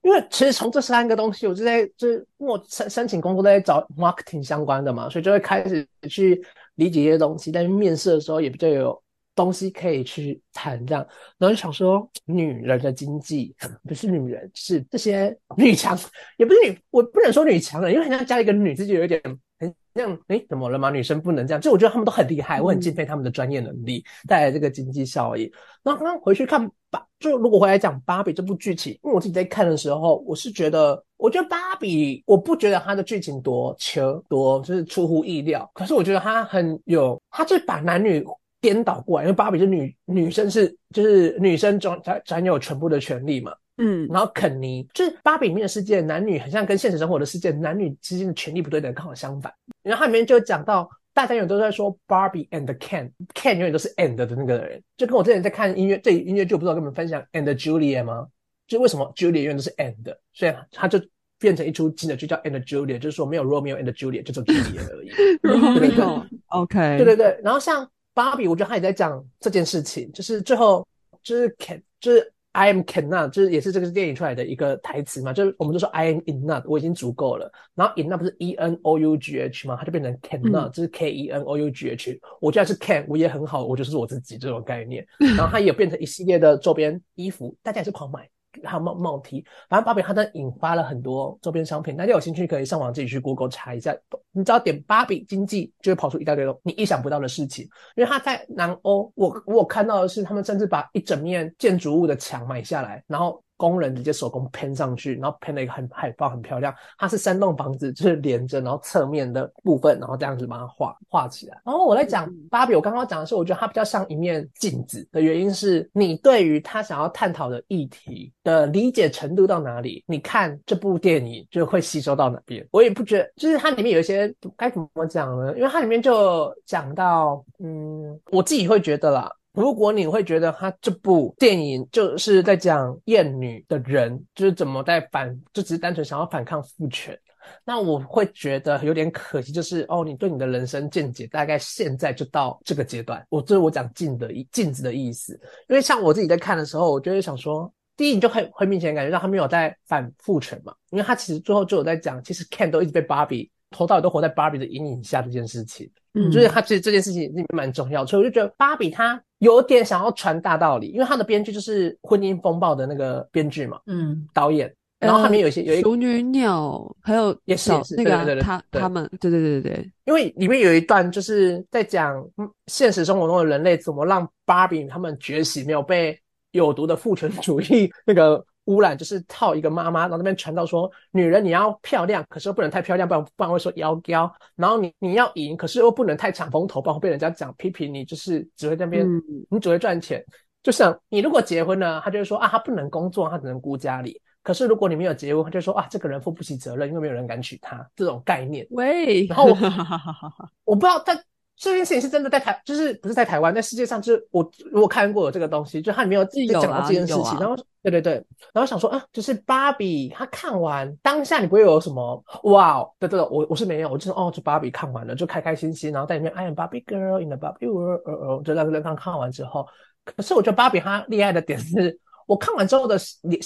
因为其实从这三个东西，我就在就是我申申请工作在找 marketing 相关的嘛，所以就会开始去理解一些东西，但是面试的时候也比较有。东西可以去谈这样，然后就想说，女人的经济不是女人，是这些女强，也不是女，我不能说女强人，因为好像加一个女字就有点很像，哎，怎么了吗？女生不能这样？就我觉得他们都很厉害，我很敬佩他们的专业能力带来这个经济效益。然后刚刚回去看芭，就如果回来讲芭比这部剧情，因为我自己在看的时候，我是觉得，我觉得芭比，我不觉得它的剧情多求多，就是出乎意料。可是我觉得它很有，它就把男女。颠倒过来，因为芭比是女女生是就是女生总才才有全部的权利嘛，嗯，然后肯尼就是芭比里面的世界，男女很像跟现实生活的世界男女之间的权利不对等，刚好相反。然后它里面就讲到，大家永远都在说 Barbie and Ken，Ken 永远都是 and 的那个人，就跟我之前在看音乐这音乐剧，不知道跟你们分享 and Julia 吗？就为什么 Julia 永远都是 and，所以他就变成一出新的剧叫 and Julia，就是说没有 Romeo and Julia，就只有 Julia 而已。Romeo，OK，对对对，然后像。芭比，我觉得他也在讲这件事情，就是最后就是 can，就是 I am cannot，就是也是这个电影出来的一个台词嘛，就是我们都说 I am enough，我已经足够了。然后 enough 不是 E N O U G H 吗？它就变成 cannot，就是 K E N O U G H。我觉得是 can，我也很好，我就是我自己这种概念。然后它也变成一系列的周边衣服，大家也是狂买。还有帽帽 T，反正芭比它都引发了很多周边商品，大家有兴趣可以上网自己去 Google 查一下。你只要点芭比经济，就会跑出一大堆你意想不到的事情。因为它在南欧，我我看到的是，他们甚至把一整面建筑物的墙买下来，然后。工人直接手工喷上去，然后喷了一个很海报，很漂亮。它是三栋房子，就是连着，然后侧面的部分，然后这样子把它画画起来。然后我在讲芭比，我刚刚讲的是，我觉得它比较像一面镜子的原因是，你对于他想要探讨的议题的理解程度到哪里，你看这部电影就会吸收到哪边。我也不觉得，就是它里面有一些该怎么讲呢？因为它里面就讲到，嗯，我自己会觉得啦。如果你会觉得他这部电影就是在讲厌女的人，就是怎么在反，就只是单纯想要反抗父权，那我会觉得有点可惜。就是哦，你对你的人生见解大概现在就到这个阶段。我这是我讲镜的意镜子的意思，因为像我自己在看的时候，我就会想说，第一你就很很明显感觉到他没有在反父权嘛，因为他其实最后就有在讲，其实 Ken 都一直被 Barbie 头到尾都活在 Barbie 的阴影下这件事情。嗯，就是他其实这件事情蛮重要，所以我就觉得芭比他有点想要传大道理，因为他的编剧就是《婚姻风暴》的那个编剧嘛，嗯，导演，然后他们有一些有一熟女鸟，还有也是那个他他们，对对对对对，因为里面有一段就是在讲现实生活中的人类怎么让芭比他们觉醒，没有被有毒的父权主义那个。污染就是套一个妈妈，然后那边传到说，女人你要漂亮，可是又不能太漂亮，不然不然会说妖娇。然后你你要赢，可是又不能太抢风头，不然会被人家讲批评你，就是只会在那边，你只会赚钱。就像你如果结婚了，他就会说啊，他不能工作，他只能顾家里。可是如果你没有结婚，他就说啊，这个人负不起责任，因为没有人敢娶她。这种概念。喂，然后我不知道他。这件事情是真的在台，就是不是在台湾，在世界上，就是我我看过这个东西，就它里面有在讲到这件事情，然后对对对，然后想说啊，就是芭比，他看完当下你不会有什么哇，对对，我我是没有，我就是哦，就芭比看完了就开开心心，然后在里面 I am Barbie girl in the Barbie world，就那个刚看完之后，可是我觉得芭比她厉害的点是，我看完之后的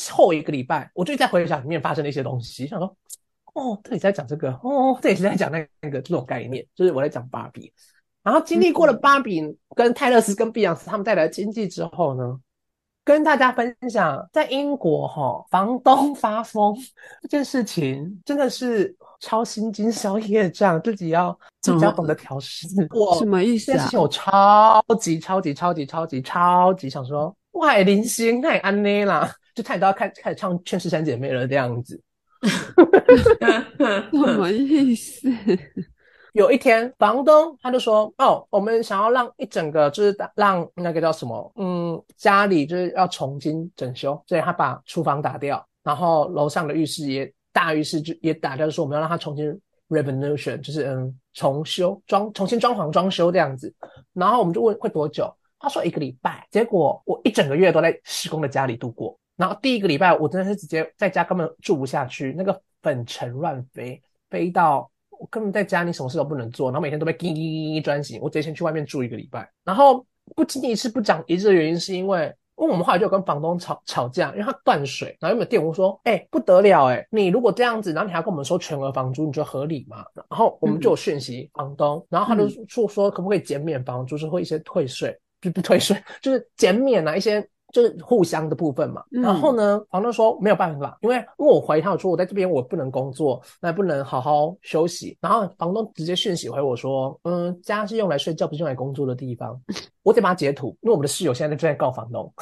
后一个礼拜，我就在回想里面发生的一些东西，想说哦，这里在讲这个，哦，这里是在讲那那个这种概念，就是我在讲芭比。然后经历过了芭比跟泰勒斯跟碧昂斯他们带来的经济之后呢，跟大家分享，在英国哈，房东发疯这件事情真的是超心惊宵夜账，自己要自己要懂得调试。我什么意思啊？我超级超级超级超级超级想说，哇，林星太安内啦，就差点都要开开始唱《劝世三姐妹》了这样子。什么意思？有一天，房东他就说：“哦，我们想要让一整个就是让那个叫什么，嗯，家里就是要重新整修，所以他把厨房打掉，然后楼上的浴室也大浴室就也打掉，说我们要让它重新 revolution，就是嗯重修装重新装潢装修这样子。然后我们就问会多久，他说一个礼拜。结果我一整个月都在施工的家里度过。然后第一个礼拜我真的是直接在家根本住不下去，那个粉尘乱飞，飞到我根本在家里什么事都不能做，然后每天都被叮叮叮叮专心。我直接先去外面住一个礼拜，然后不仅仅是不讲一致的原因，是因为。因为我们后来就跟房东吵吵架，因为他断水，然后有没有电我说，哎，不得了，哎，你如果这样子，然后你还跟我们收全额房租，你觉得合理吗？然后我们就有讯息房东，然后他就说说可不可以减免房租，是会一些退税，就不退税，就是减免啊一些。就是互相的部分嘛，然后呢，房东说没有办法，因为因为我怀疑他说我在这边我不能工作，那不能好好休息。然后房东直接讯息回我说，嗯，家是用来睡觉，不是用来工作的地方。我得把它截图，因为我们的室友现在正在告房东。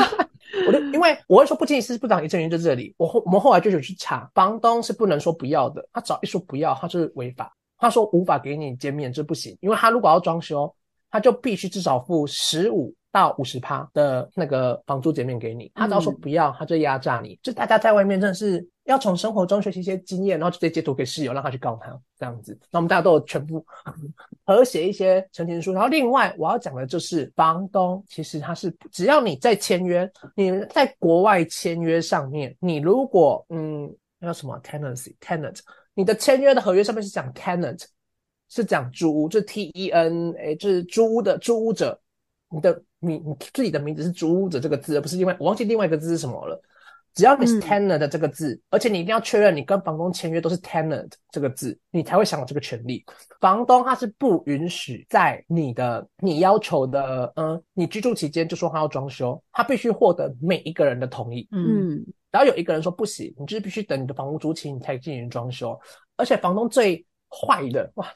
我就因为我会说不仅仅是部长一证人在这里，我后我们后来就有去查，房东是不能说不要的，他只要一说不要，他就是违法。他说无法给你减免，这不行，因为他如果要装修，他就必须至少付十五。到五十趴的那个房租减免给你，他只要说不要，他就压榨你。就大家在外面真的是要从生活中学习一些经验，然后直接截图给室友，让他去告他这样子。那我们大家都有全部 和写一些陈情书。然后另外我要讲的就是，房东其实他是只要你在签约，你在国外签约上面，你如果嗯叫什么 tenancy tenant，你的签约的合约上面是讲 tenant，是讲租屋，就是 T E N A，就是租屋的租屋者，你的。你你自己的名字是租屋者这个字，而不是另外我忘记另外一个字是什么了。只要你是 tenant 的这个字，而且你一定要确认你跟房东签约都是 tenant 这个字，你才会享有这个权利。房东他是不允许在你的你要求的嗯，你居住期间就说他要装修，他必须获得每一个人的同意。嗯，然后有一个人说不行，你就是必须等你的房屋租期你才进行装修。而且房东最坏的哇，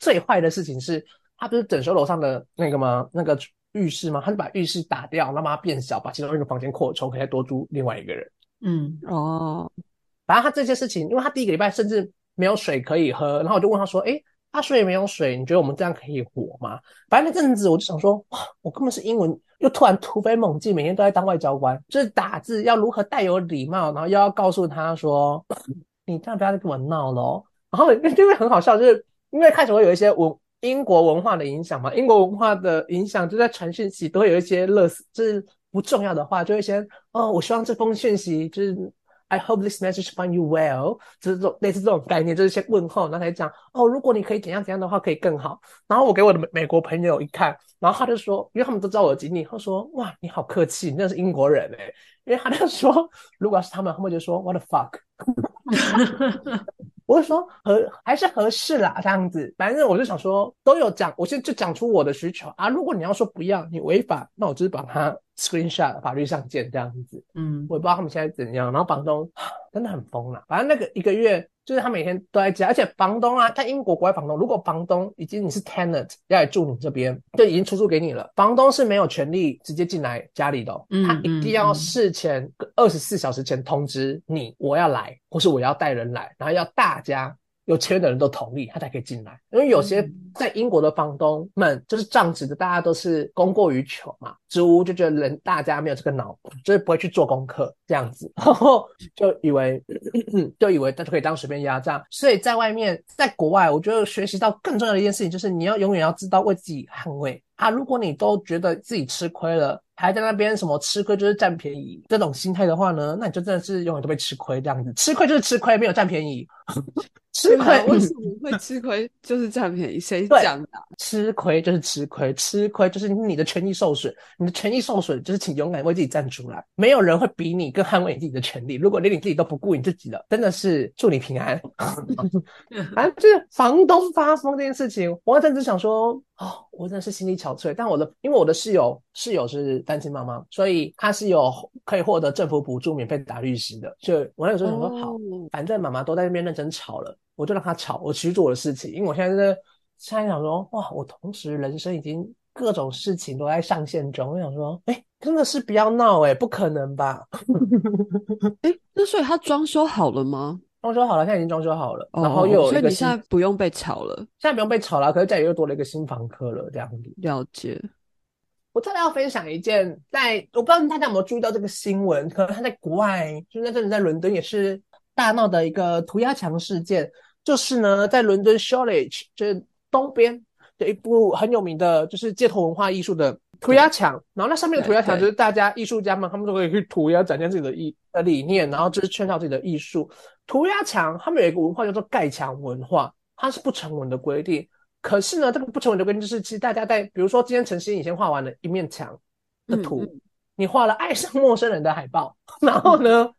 最坏的事情是他不是整修楼上的那个吗？那个。浴室吗？他就把浴室打掉，让它变小，把其中一个房间扩充，可以再多租另外一个人。嗯，哦，反正他这些事情，因为他第一个礼拜甚至没有水可以喝，然后我就问他说：“哎，他水没有水，你觉得我们这样可以活吗？”反正那阵子我就想说，哇，我根本是英文又突然突飞猛进，每天都在当外交官，就是打字要如何带有礼貌，然后又要告诉他说：“ 你这样不要再跟我闹了。”然后就会很好笑，就是因为开始会有一些文。英国文化的影响嘛，英国文化的影响就在传讯息都会有一些乐死，就是不重要的话，就会先哦，我希望这封讯息就是 I hope this message find you well，就是这种类似这种概念，就是先问候，然后才讲哦，如果你可以怎样怎样的话，可以更好。然后我给我的美美国朋友一看，然后他就说，因为他们都知道我的经历，他说哇，你好客气，你那是英国人哎，因为他就说，如果要是他们，他们就说 What the fuck。我就说合还是合适啦，这样子，反正我就想说都有讲，我现在就讲出我的需求啊。如果你要说不要，你违法，那我就是把它 screenshot 法律上见这样子。嗯，我也不知道他们现在怎样。然后房东真的很疯了，反正那个一个月。就是他每天都在家，而且房东啊，他英国国外房东，如果房东已经你是 tenant 要来住你这边，就已经出租给你了，房东是没有权利直接进来家里的，嗯他一定要事前二十四小时前通知你，我要来，或是我要带人来，然后要大家。有签的人都同意，他才可以进来。因为有些在英国的房东们就是仗直的，大家都是供过于求嘛，租就觉得人大家没有这个脑，就是不会去做功课这样子，然后就以为 就以为他就可以当随便压榨。所以在外面，在国外，我觉得学习到更重要的一件事情就是你要永远要知道为自己捍卫啊！如果你都觉得自己吃亏了，还在那边什么吃亏就是占便宜这种心态的话呢，那你就真的是永远都被吃亏这样子。吃亏就是吃亏，没有占便宜。吃亏为什 么会吃亏？就是占便宜，谁讲的？吃亏就是吃亏，吃亏就是你的权益受损。你的权益受损，就是请勇敢为自己站出来。没有人会比你更捍卫你自己的权利。如果连你自己都不顾你自己了，真的是祝你平安。啊，就是房东发疯这件事情，我真的想说，哦，我真的是心力憔悴。但我的，因为我的室友室友是单亲妈妈，所以她是有可以获得政府补助、免费打律师的。所以我那个时候想说，好，反正妈妈都在那边认真吵了。我就让她吵，我去做我的事情，因为我现在是现在想说，哇，我同时人生已经各种事情都在上线中，我想说，哎，真的是不要闹，哎，不可能吧？哎，那所以他装修好了吗？装修好了，现在已经装修好了，然后又有一个，所以你现在不用被吵了，现在不用被吵了，可是家里又多了一个新房客了，这样子。了解。我特别要分享一件，在我不知道大家有没有注意到这个新闻，可能他在国外，就那阵子在伦敦也是。大闹的一个涂鸦墙事件，就是呢，在伦敦 Shoreditch 就是东边的一部很有名的，就是街头文化艺术的涂鸦墙，然后那上面的涂鸦墙就是大家艺术家们他们都可以去涂鸦展现自己的艺的理念，然后就是圈套自己的艺术。涂鸦墙他们有一个文化叫做盖墙文化，它是不成文的规定。可是呢，这个不成文的规定就是，其实大家在比如说今天陈思颖先画完了一面墙的图，你画了爱上陌生人的海报，然后呢，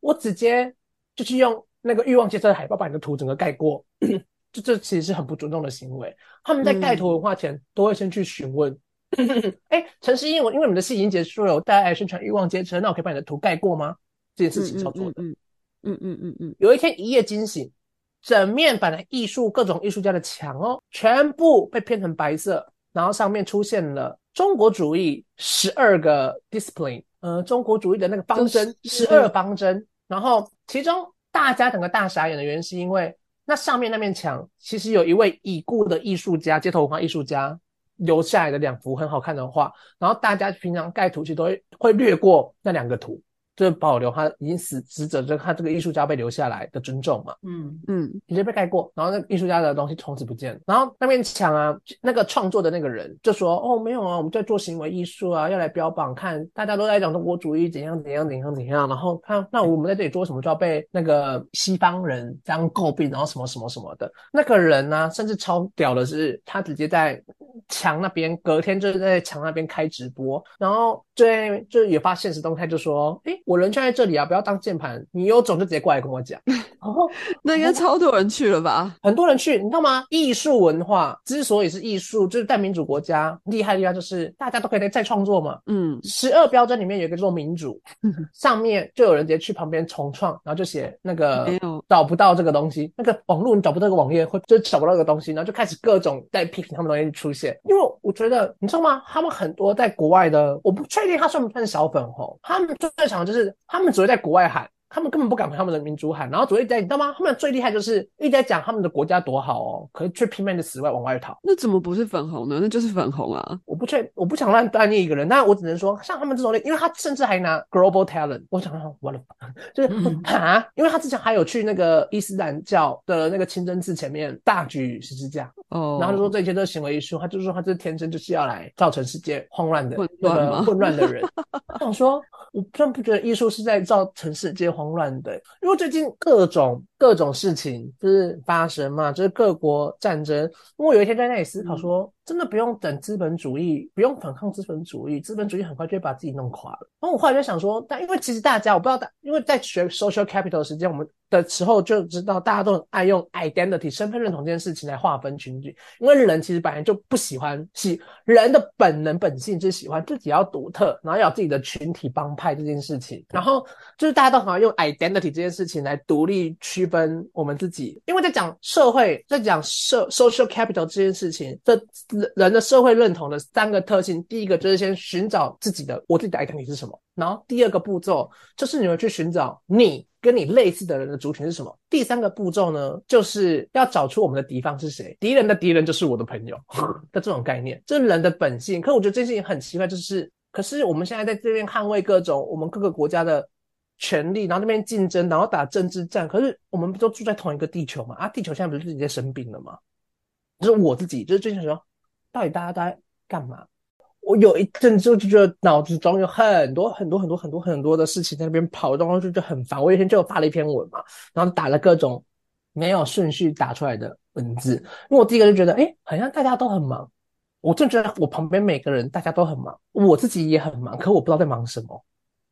我直接就去用那个欲望街车的海报把你的图整个盖过。这这其实是很不尊重的行为。他们在盖图文化前，都会先去询问：哎，陈诗英，我因为我们的戏已经结束了，我带来宣传欲望街车，那我可以把你的图盖过吗？这件事情操作的。嗯嗯嗯嗯嗯。有一天一夜惊醒，整面板的艺术各种艺术家的墙哦，全部被变成白色，然后上面出现了中国主义十二个 discipline，呃，中国主义的那个方针十二方针。然后其中大家整个大傻眼的原因是因为。那上面那面墙其实有一位已故的艺术家，街头文化艺术家留下来的两幅很好看的画，然后大家平常盖图其实都会会略过那两个图。就保留他已经死死者，就他这个艺术家被留下来的尊重嘛。嗯嗯，直接被盖过，然后那艺术家的东西从此不见。然后那面墙啊，那个创作的那个人就说：“哦，没有啊，我们在做行为艺术啊，要来标榜，看大家都在讲中国主义怎样怎样怎样怎样。然后看那我们在这里做什么，就要被那个西方人这样诟病，然后什么什么什么的。那个人呢，甚至超屌的是，他直接在墙那边，隔天就是在墙那边开直播，然后就就也发现实动态，就说：哎。我人就在这里啊，不要当键盘。你有种就直接过来跟我讲。哦，那应该超多人去了吧？很多人去，你知道吗？艺术文化之所以是艺术，就是在民主国家厉害的地方，就是大家都可以再创作嘛。嗯，十二标准里面有一个叫做民主，上面就有人直接去旁边重创，然后就写那个没有找不到这个东西，那个网络你找不到个网页，或就找不到个东西，然后就开始各种在批评他们东西出现。因为我觉得你知道吗？他们很多在国外的，我不确定他算不算小粉红，他们最常就是。他们只会在国外喊。他们根本不敢和他们的民族喊，然后只会在，你知道吗？他们最厉害就是一直在讲他们的国家多好哦，可是却拼命的死外往外逃。那怎么不是粉红呢？那就是粉红啊！我不确，我不想乱断念一个人，但我只能说，像他们这种类因为他甚至还拿 global talent，我想说，我的就是啊，因为他之前还有去那个伊斯兰教的那个清真寺前面大举十字架哦，然后就说这一切都是行为艺术，他就说他这天生就是要来造成世界慌乱的 那个混乱的人。我想说，我真不觉得艺术是在造成世界慌乱的。因为最近各种各种事情就是发生嘛，就是各国战争。我有一天在那里思考说。真的不用等资本主义，不用反抗资本主义，资本主义很快就会把自己弄垮了。然后我后来就想说，但因为其实大家我不知道，大因为在学 social capital 时间我们的时候就知道，大家都很爱用 identity 身份认同这件事情来划分群体，因为人其实本来就不喜欢喜人的本能本性就是喜欢自己要独特，然后要自己的群体帮派这件事情。然后就是大家都好像用 identity 这件事情来独立区分我们自己，因为在讲社会，在讲社 social capital 这件事情这。人的社会认同的三个特性，第一个就是先寻找自己的我自己的 identity 是什么，然后第二个步骤就是你们去寻找你跟你类似的人的族群是什么，第三个步骤呢，就是要找出我们的敌方是谁，敌人的敌人就是我的朋友的 这种概念，这是人的本性。可我觉得这件事情很奇怪，就是可是我们现在在这边捍卫各种我们各个国家的权利，然后那边竞争，然后打政治战，可是我们不都住在同一个地球嘛？啊，地球现在不是自己在生病了吗？就是我自己，就是最近说。到底大家都在干嘛？我有一阵子就觉得脑子中有很多很多很多很多很多的事情在那边跑，然后就就很烦。我有一天就发了一篇文嘛，然后打了各种没有顺序打出来的文字，因为我第一个就觉得，哎，好像大家都很忙。我正觉得我旁边每个人大家都很忙，我自己也很忙，可我不知道在忙什么。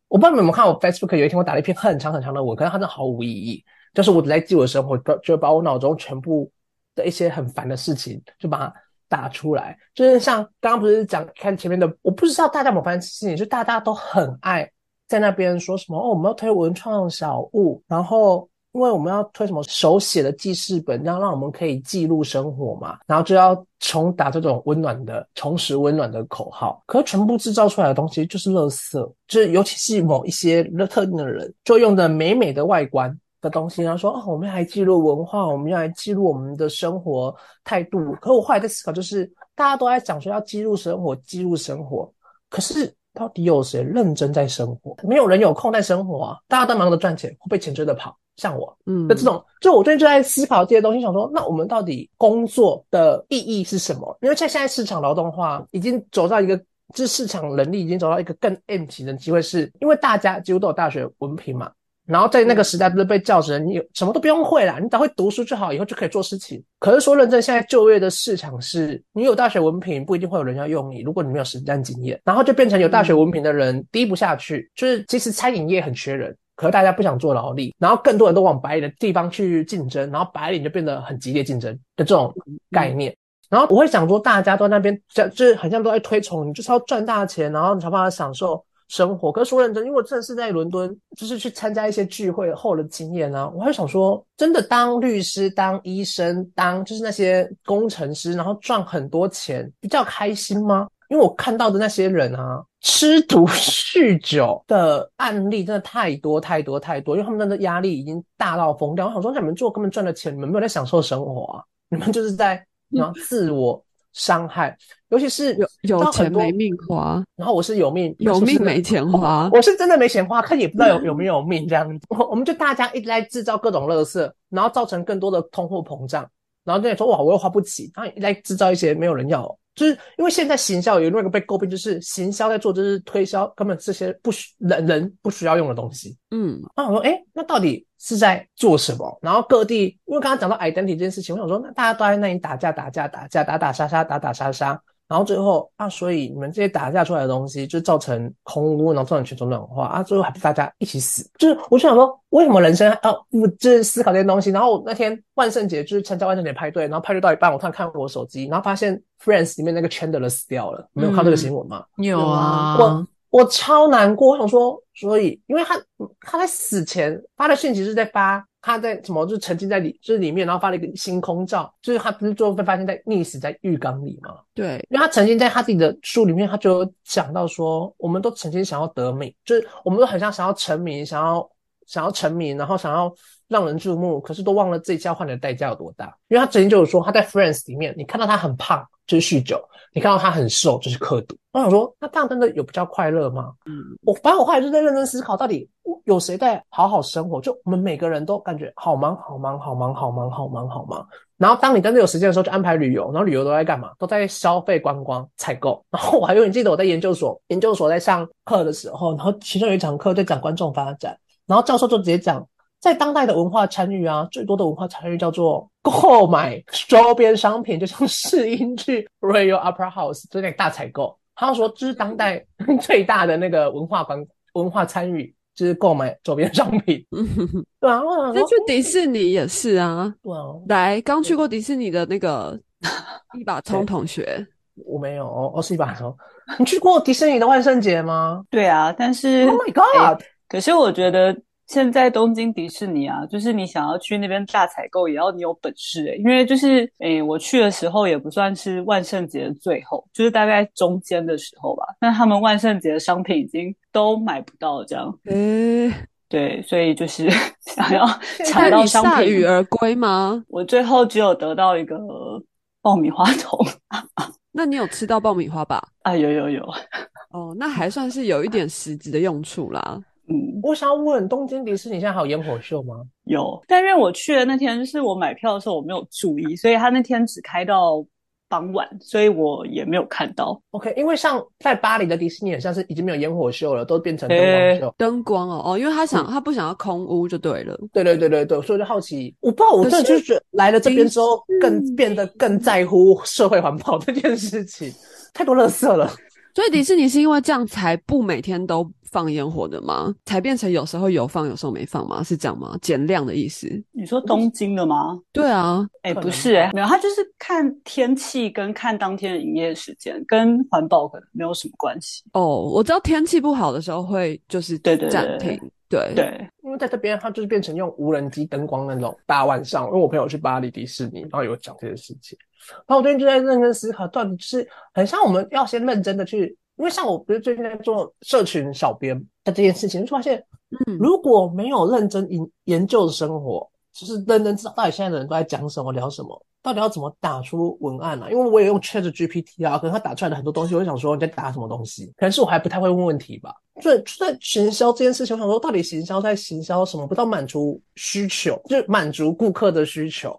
我不知道你们有没有看我 Facebook，有一天我打了一篇很长很长的文，可是它真的毫无意义，就是我只在记我的生活，就把我脑中全部的一些很烦的事情就把它。打出来，就是像刚刚不是讲看前面的，我不知道大家有没有发现事情，就大家都很爱在那边说什么哦，我们要推文创小物，然后因为我们要推什么手写的记事本，这样让我们可以记录生活嘛，然后就要重打这种温暖的、重拾温暖的口号，可是全部制造出来的东西就是垃圾，就是尤其是某一些特定的人，就用的美美的外观。的东西，然后说哦，我们要来记录文化，我们要来记录我们的生活态度。可我后来在思考，就是大家都在讲说要记录生活，记录生活。可是到底有谁认真在生活？没有人有空在生活啊！大家都忙着赚钱，会被钱追着跑。像我，嗯，的这种，就我最近就在思考这些东西，想说，那我们到底工作的意义是什么？因为在现在市场劳动化已经走到一个这市场能力已经走到一个更 M 级的机会，是因为大家几乎都有大学文凭嘛。然后在那个时代不是被教成你什么都不用会啦，你只要会读书就好，以后就可以做事情。可是说认真，现在就业的市场是，你有大学文凭不一定会有人要用你，如果你没有实战经验，然后就变成有大学文凭的人低不下去。就是其实餐饮业很缺人，可是大家不想做劳力，然后更多人都往白领的地方去竞争，然后白领就变得很激烈竞争的这种概念。然后我会想说，大家都在那边就就是很像都在推崇你，就是要赚大钱，然后你才办法享受。生活，可是说认真，因为我真的是在伦敦，就是去参加一些聚会后的经验啊，我还想说，真的当律师、当医生、当就是那些工程师，然后赚很多钱，比较开心吗？因为我看到的那些人啊，吃毒酗酒的案例真的太多太多太多，因为他们真的压力已经大到疯掉。我想说，你们做根本赚的钱，你们没有在享受生活啊，你们就是在然后自我。伤害，尤其是有有钱没命花，然后我是有命有命没钱花，我是真的没钱花，看也不知道有有没有命这样子。我们就大家一直在制造各种垃圾，然后造成更多的通货膨胀，然后就说哇我又花不起，然后来制造一些没有人要。就是因为现在行销有另外一个被诟病，就是行销在做就是推销根本这些不需人人不需要用的东西。嗯，那我说，哎，那到底是在做什么？然后各地，因为刚刚讲到 identity 这件事情，我想说，那大家都在那里打架打架打架打打杀杀打打杀杀。然后最后啊，所以你们这些打架出来的东西，就造成空屋，然后造成全球暖化啊，最后还不大家一起死？就是我就想说，为什么人生要就是思考这些东西？然后那天万圣节就是参加万圣节派对，然后派对到一半，我突然看我手机，然后发现 Friends 里面那个 Chandler 死掉了，没有看这个新闻吗？有啊，我我超难过，我想说，所以因为他他在死前发的讯息是在发。他在什么？就沉浸在里，就是里面，然后发了一个星空照，就是他不是最后被发现在溺死在浴缸里吗？对，因为他曾经在他自己的书里面，他就讲到说，我们都曾经想要得名，就是我们都很像想要成名，想要想要成名，然后想要让人注目，可是都忘了自己交换的代价有多大。因为他曾经就有说，他在 Friends 里面，你看到他很胖，就是酗酒；你看到他很瘦，就是刻毒。我想说，那这样真的有比较快乐吗？嗯，我反正我后来就在认真思考，到底。有谁在好好生活？就我们每个人都感觉好忙，好忙，好忙，好忙，好忙，好忙。然后当你真的有时间的时候，就安排旅游。然后旅游都在干嘛？都在消费、观光、采购。然后我还永远记得我在研究所，研究所在上课的时候，然后其中有一堂课在讲观众发展。然后教授就直接讲，在当代的文化参与啊，最多的文化参与叫做购买周边商品，就像试音去 Royal Opera House 这类大采购。他说这是当代最大的那个文化观文化参与。就是购买周边商品，对啊，那去迪士尼也是啊。对啊，来刚去过迪士尼的那个一把葱同学，我没有，我是一把葱。你去过迪士尼的万圣节吗？对啊，但是，Oh my God！可是我觉得。现在东京迪士尼啊，就是你想要去那边大采购，也要你有本事诶，因为就是诶，我去的时候也不算是万圣节的最后，就是大概中间的时候吧。那他们万圣节的商品已经都买不到这样。嗯，对，所以就是 想要抢到商品。铩羽而归吗？我最后只有得到一个爆米花桶。那你有吃到爆米花吧？啊，有有有。哦，那还算是有一点实质的用处啦。嗯，我想要问，东京迪士尼现在还有烟火秀吗？有，但因为我去的那天是我买票的时候我没有注意，所以他那天只开到傍晚，所以我也没有看到。OK，因为像在巴黎的迪士尼，好像是已经没有烟火秀了，都变成灯光秀。灯光哦哦，因为他想他不想要空屋就对了。对对对对对，所以就好奇，我不知道，我真的就是来了这边之后，更变得更在乎社会环保这件事情，太多垃圾了。所以迪士尼是因为这样才不每天都放烟火的吗？才变成有时候有放，有时候没放吗？是这样吗？减量的意思？你说东京的吗？对啊，哎，不是哎，没有，他就是看天气跟看当天的营业时间，跟环保可能没有什么关系。哦，我知道天气不好的时候会就是对对暂停。对对，因为在这边，它就是变成用无人机灯光那种大晚上。因为我朋友去巴黎迪士尼，然后有讲这件事情，然后我最近就在认真思考，到底是很像我们要先认真的去，因为像我不是最近在做社群小编的这件事情，就发现，嗯，如果没有认真研研究生活，就是认真知道到底现在的人都在讲什么、聊什么。到底要怎么打出文案呢？因为我也用 Chat GPT 啊，可能他打出来的很多东西，我想说你在打什么东西？可能是我还不太会问问题吧。所以在行销这件事情，我想说，到底行销在行销什么？不到满足需求，就满足顾客的需求。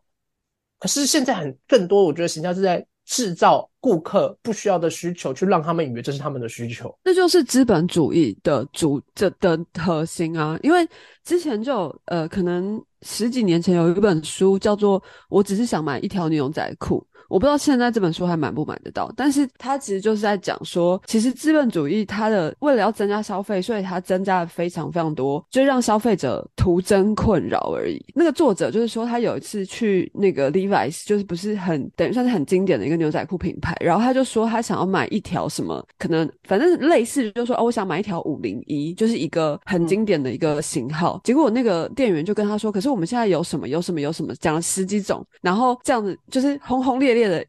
可是现在很更多，我觉得形象是在制造顾客不需要的需求，去让他们以为这是他们的需求。那就是资本主义的主这的核心啊！因为之前就呃，可能十几年前有一本书叫做《我只是想买一条牛仔裤》。我不知道现在这本书还买不买得到，但是它其实就是在讲说，其实资本主义它的为了要增加消费，所以它增加了非常非常多，就让消费者徒增困扰而已。那个作者就是说，他有一次去那个 Levi's，就是不是很等于算是很经典的一个牛仔裤品牌，然后他就说他想要买一条什么，可能反正类似，就说哦，我想买一条五零一，就是一个很经典的一个型号。结果那个店员就跟他说，可是我们现在有什么有什么有什么，讲了十几种，然后这样子就是轰轰烈烈。的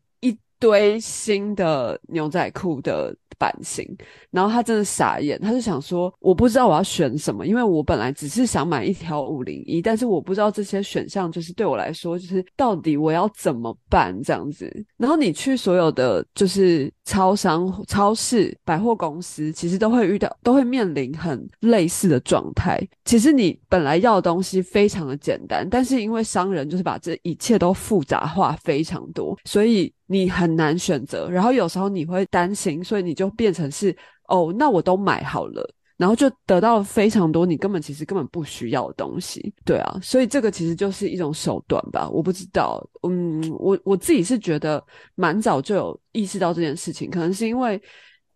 堆新的牛仔裤的。版型，然后他真的傻眼，他就想说，我不知道我要选什么，因为我本来只是想买一条五零一，但是我不知道这些选项就是对我来说，就是到底我要怎么办这样子。然后你去所有的就是超商、超市、百货公司，其实都会遇到，都会面临很类似的状态。其实你本来要的东西非常的简单，但是因为商人就是把这一切都复杂化非常多，所以。你很难选择，然后有时候你会担心，所以你就变成是哦，那我都买好了，然后就得到了非常多你根本其实根本不需要的东西，对啊，所以这个其实就是一种手段吧，我不知道，嗯，我我自己是觉得蛮早就有意识到这件事情，可能是因为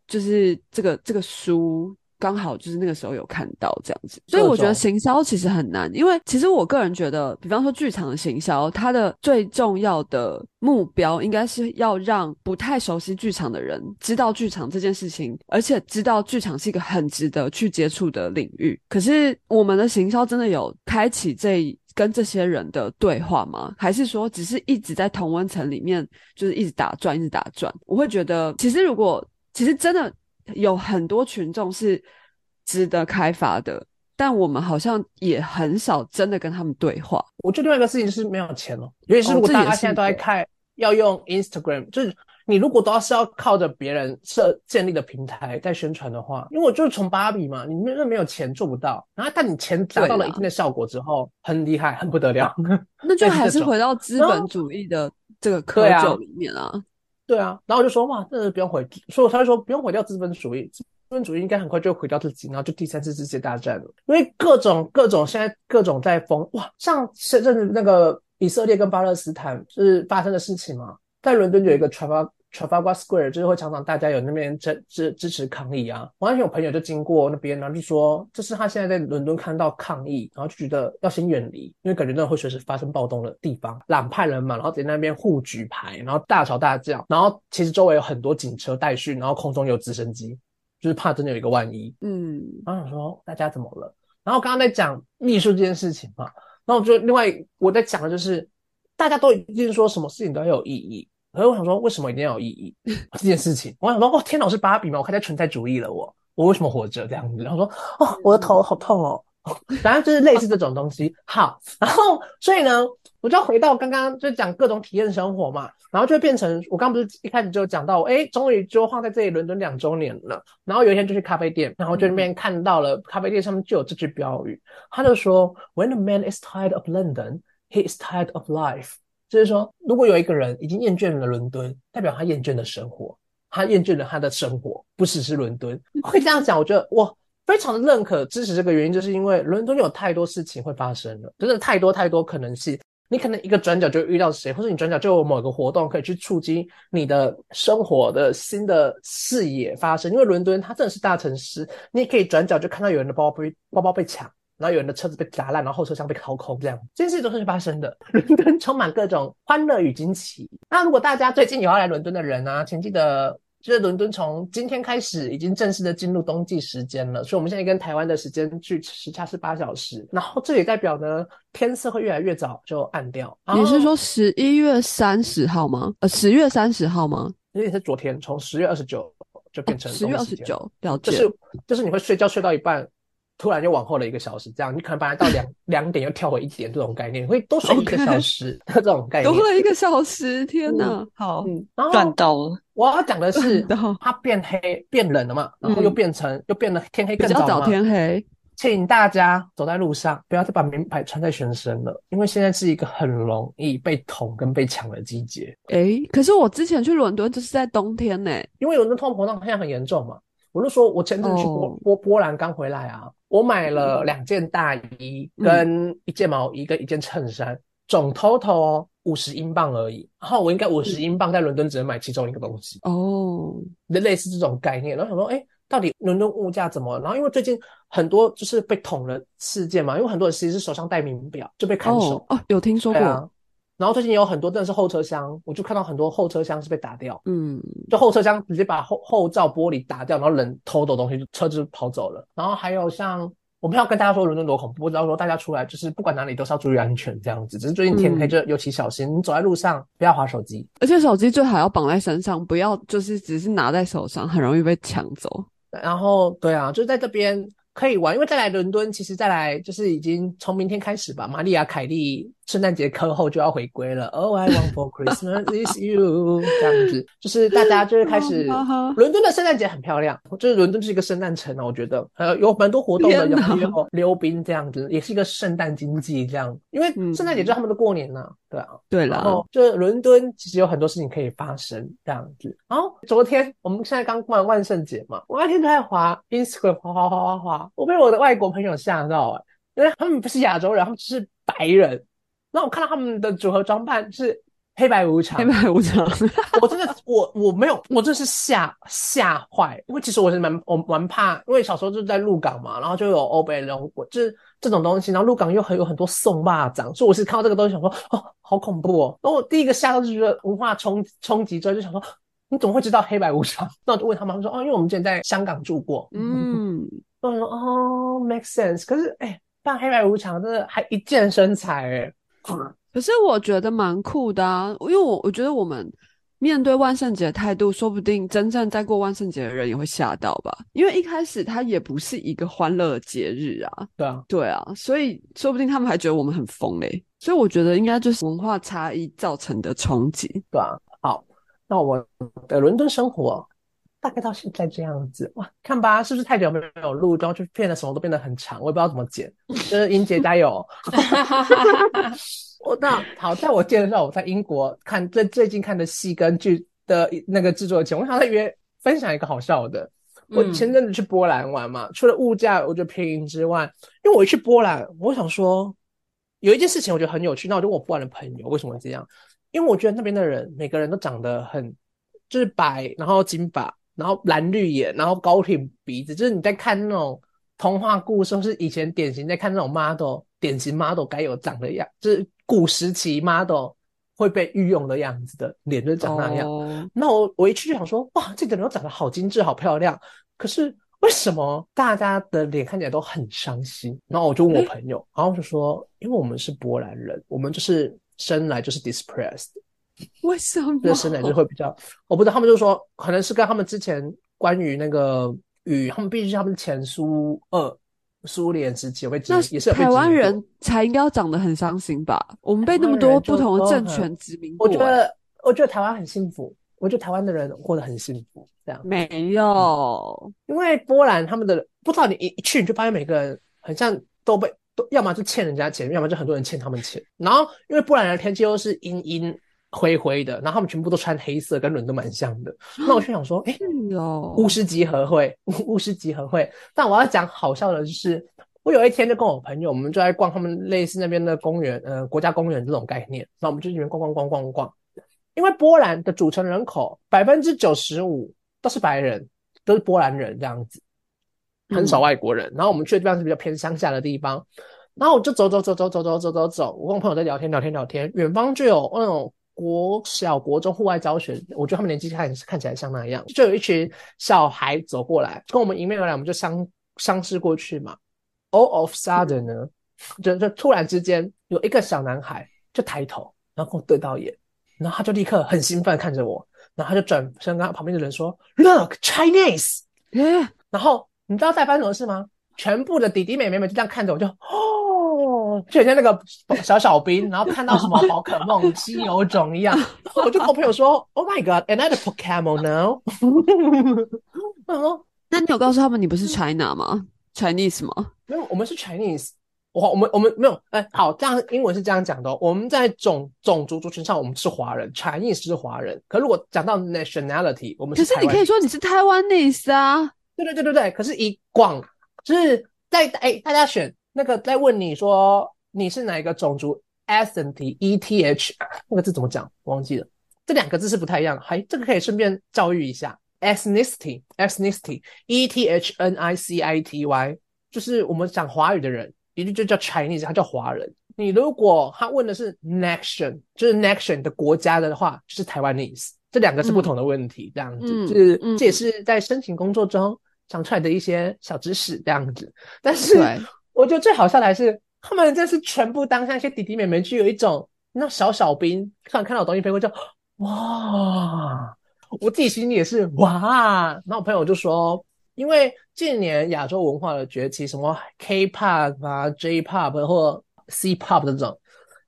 就是这个这个书。刚好就是那个时候有看到这样子，所以我觉得行销其实很难，因为其实我个人觉得，比方说剧场的行销，它的最重要的目标应该是要让不太熟悉剧场的人知道剧场这件事情，而且知道剧场是一个很值得去接触的领域。可是我们的行销真的有开启这跟这些人的对话吗？还是说只是一直在同温层里面就是一直打转，一直打转？我会觉得，其实如果其实真的。有很多群众是值得开发的，但我们好像也很少真的跟他们对话。我觉得另外一个事情是没有钱了，尤其是如果大家现在都在看要用 Instagram，就是你如果都要是要靠着别人设建立的平台在宣传的话，因为我就是从芭比嘛，你那没有钱做不到。然后但你钱达到了一定的效果之后，很厉害，很不得了。那就 还是回到资本主义的这个窠臼里面啊。对啊，然后我就说哇，这不用毁，所以他就说不用毁掉资本主义，资本主义应该很快就会毁掉自己，然后就第三次世界大战了。因为各种各种现在各种在封哇，像深圳那个以色列跟巴勒斯坦是发生的事情嘛，在伦敦有一个传播。Trafalgar Square 就是会常常大家有那边支支支持抗议啊，我那天有朋友就经过那边，然后就说这是他现在在伦敦看到抗议，然后就觉得要先远离，因为感觉那会随时发生暴动的地方，懒派人嘛，然后在那边互举牌，然后大吵大叫，然后其实周围有很多警车待训，然后空中有直升机，就是怕真的有一个万一。嗯，然后想说大家怎么了？然后刚刚在讲秘书这件事情嘛，然后我就另外我在讲的就是大家都一定说什么事情都要有意义。所以我想说，为什么一定要有意义这件事情？我想说，哦，天哪，我是芭比吗？我开始存在主义了，我我为什么活着这样子？然后说，哦，我的头好痛哦，反正就是类似这种东西。好，然后所以呢，我就要回到刚刚就讲各种体验生活嘛，然后就会变成我刚不是一开始就讲到，哎，终于就放在这里伦敦两周年了。然后有一天就去咖啡店，然后就那边看到了咖啡店上面就有这句标语，他就说，When a man is tired of London, he is tired of life。就是说，如果有一个人已经厌倦了伦敦，代表他厌倦了生活，他厌倦了他的生活，不只是伦敦。会这样讲，我觉得我非常的认可支持这个原因，就是因为伦敦有太多事情会发生了，真的太多太多可能性。你可能一个转角就遇到谁，或者你转角就有某个活动可以去促进你的生活的新的视野发生。因为伦敦它真的是大城市，你也可以转角就看到有人的包包被包包被抢。然后有人的车子被砸烂，然后后车厢被掏空，这样这件事情都是发生的。伦 敦充满各种欢乐与惊奇。那如果大家最近有要来伦敦的人呢，请记得，就是伦敦从今天开始已经正式的进入冬季时间了，所以我们现在跟台湾的时间距时差是八小时。然后这也代表呢，天色会越来越早就暗掉。你是说十一月三十号吗？呃，十月三十号吗？因为是昨天，从十月二十九就变成十月二十九，了解。就是就是你会睡觉睡到一半。突然就往后了一个小时，这样你可能本来到两 两点又跳回一点，这种概念会多睡一个小时，这种概念多了一个小时，天哪，好，然后赚到了。我要讲的是，它变黑变冷了嘛，然后又变成又变得天黑更早天黑，请大家走在路上，不要再把名牌穿在全身了，因为现在是一个很容易被捅跟被抢的季节。哎，可是我之前去伦敦就是在冬天呢，因为伦敦通货膨胀现在很严重嘛。我就说我前阵去波波波兰刚回来啊，我买了两件大衣跟一件毛衣跟一件衬衫，总 total 五十英镑而已。然后我应该五十英镑在伦敦只能买其中一个东西哦，类似这种概念。然后想说，哎。到底伦敦物价怎么？然后因为最近很多就是被捅了事件嘛，因为很多人其实是手上戴名表就被看手哦，有听说过。然后最近有很多真的是后车厢，我就看到很多后车厢是被打掉，嗯，就后车厢直接把后后照玻璃打掉，然后人偷走东西，车子跑走了。然后还有像我不要跟大家说伦敦多恐怖，我只要说大家出来就是不管哪里都是要注意安全这样子。只是最近天黑就尤其小心，你走在路上不要划手机，而且手机最好要绑在身上，不要就是只是拿在手上，很容易被抢走。然后，对啊，就在这边。可以玩，因为再来伦敦，其实再来就是已经从明天开始吧。玛丽亚·凯莉圣诞节课后就要回归了。Oh, I want for Christmas is you，这样子，就是大家就是开始。伦敦的圣诞节很漂亮，就是伦敦是一个圣诞城啊，我觉得呃有蛮多活动的，有溜冰这样子，也是一个圣诞经济这样。因为圣诞节就是他们的过年呐，对啊，对了。然后就是伦敦其实有很多事情可以发生这样子。然后昨天我们现在刚过完万圣节嘛，我那天都在滑 Instagram，滑滑滑滑滑。我被我的外国朋友吓到哎，因为他们不是亚洲人，他们是白人。然后我看到他们的组合装扮是黑白无常，黑白无常，我真的我我没有，我真是吓吓坏。因为其实我是蛮我蛮怕，因为小时候就在鹿港嘛，然后就有欧北人，就是这种东西。然后鹿港又很有很多宋霸掌，所以我是看到这个东西想说哦，好恐怖哦。然后我第一个吓到就觉得文化冲冲击之后就想说，你怎么会知道黑白无常？那我就问他们，他们说哦，因为我们之前在香港住过，嗯。我说哦，make sense。可是哎，扮黑白无常真的还一见身材哎。可是我觉得蛮酷的啊，因为我我觉得我们面对万圣节的态度，说不定真正在过万圣节的人也会吓到吧。因为一开始它也不是一个欢乐的节日啊。对啊，对啊，所以说不定他们还觉得我们很疯嘞。所以我觉得应该就是文化差异造成的冲击。对啊，好，那我的伦敦生活。大概到现在这样子哇，看吧，是不是太久没有录，然后就变得什么都变得很长，我也不知道怎么剪。就是英姐加油！我那好，在我介绍我在英国看最最近看的戏跟剧的那个制作前，我想再约分享一个好笑的。我前阵子去波兰玩嘛，除了物价我觉得便宜之外，因为我一去波兰，我想说有一件事情我觉得很有趣，那我就问我波兰的朋友为什么会这样？因为我觉得那边的人每个人都长得很就是白，然后金发。然后蓝绿眼，然后高挺鼻子，就是你在看那种童话故事，或是以前典型在看那种 model，典型 model 该有长的样，就是古时期 model 会被御用的样子的脸，就长那样。那我我一去就想说，哇，这个人长得好精致，好漂亮。可是为什么大家的脸看起来都很伤心？然后我就问我朋友，然后就说，因为我们是波兰人，我们就是生来就是 depressed。为什么？这生来就会比较，我不知道。他们就说，可能是跟他们之前关于那个与他们，毕竟他们前苏二苏联时期会那也是台湾人才应该要长得很伤心吧？我们被那么多不同的政权殖民过。我觉得，我觉得台湾很幸福。我觉得台湾的人过得很幸福。这样没有，因为波兰他们的不知道你一一去你就发现每个人很像都被都要么就欠人家钱，要么就很多人欠他们钱。然后因为波兰的天气又是阴阴。灰灰的，然后他们全部都穿黑色，跟伦敦蛮像的。那我就想说，哎，巫师集合会，巫师集合会。但我要讲好笑的就是，我有一天就跟我朋友，我们就在逛他们类似那边的公园，呃，国家公园这种概念。那我们就里面逛逛逛逛逛。因为波兰的组成人口百分之九十五都是白人，都是波兰人这样子，很少外国人。然后我们去的地方是比较偏乡下的地方。然后我就走走走走走走走走走，我跟我朋友在聊天聊天聊天，远方就有那种。国小、国中户外教学，我觉得他们年纪看看起来像那样，就有一群小孩走过来，跟我们迎面而来，我们就相相视过去嘛。All of sudden 呢，就就突然之间有一个小男孩就抬头，然后跟我对到眼，然后他就立刻很兴奋看着我，然后他就转身跟旁边的人说：“Look Chinese。”然后你知道在发生什么事吗？全部的弟弟妹妹们就这样看着我，就哦。就像那个小小兵，然后看到什么宝可梦、稀有种一样，我就跟我朋友说：“Oh my god, another Pokemon now！” 那你有告诉他们你不是 China 吗？Chinese 吗？没有，我们是 Chinese。我我们我们没有，哎，好，这样英文是这样讲的。我们在种种族族群上，我们是华人，Chinese 是华人。可如果讲到 nationality，我们可是你可以说你是台湾 nese 啊。对对对对对。可是以广，就是在哎，大家选那个在问你说你是哪一个种族，ethnicity，e t h 那个字怎么讲？忘记了，这两个字是不太一样。还这个可以顺便教育一下，ethnicity，ethnicity，e t h n i c i t y，就是我们讲华语的人。一句就叫 Chinese，他叫华人。你如果他问的是 nation，就是 nation 的国家的话，就是台湾 ese，这两个是不同的问题。这样子，就是这也是在申请工作中讲出来的一些小知识。这样子，但是我觉得最好笑的还是他们真是全部当下一些弟弟妹妹就有一种那小小兵，看看到东西飞过就哇，我自己心里也是哇。然后我朋友就说。因为近年亚洲文化的崛起，什么 K-pop 啊、J-pop 或 C-pop 这种，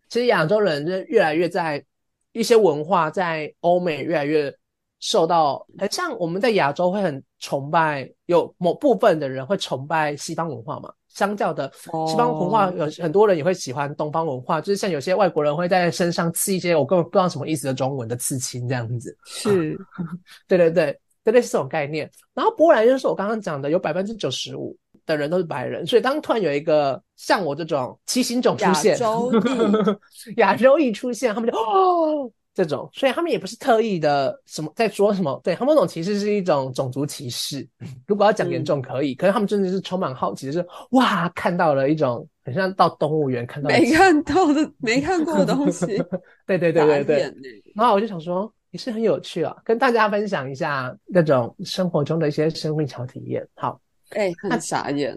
其实亚洲人就越来越在一些文化在欧美越来越受到，很像我们在亚洲会很崇拜，有某部分的人会崇拜西方文化嘛。相较的西方文化，有很多人也会喜欢东方文化，就是像有些外国人会在身上刺一些我根本不知道什么意思的中文的刺青这样子。是，对对对。类似这种概念，然后波兰就是我刚刚讲的，有百分之九十五的人都是白人，所以当突然有一个像我这种奇形种出现，亚洲裔，亚洲裔出现，他们就哦这种，所以他们也不是特意的什么在说什么，对他们那种歧视是一种种族歧视。如果要讲严重可以，可是他们真的是充满好奇，就是哇看到了一种很像到动物园看到没看到的没看过的东西，对对对对对，然后我就想说。也是很有趣啊，跟大家分享一下那种生活中的一些生命小体验。好，哎，很傻眼。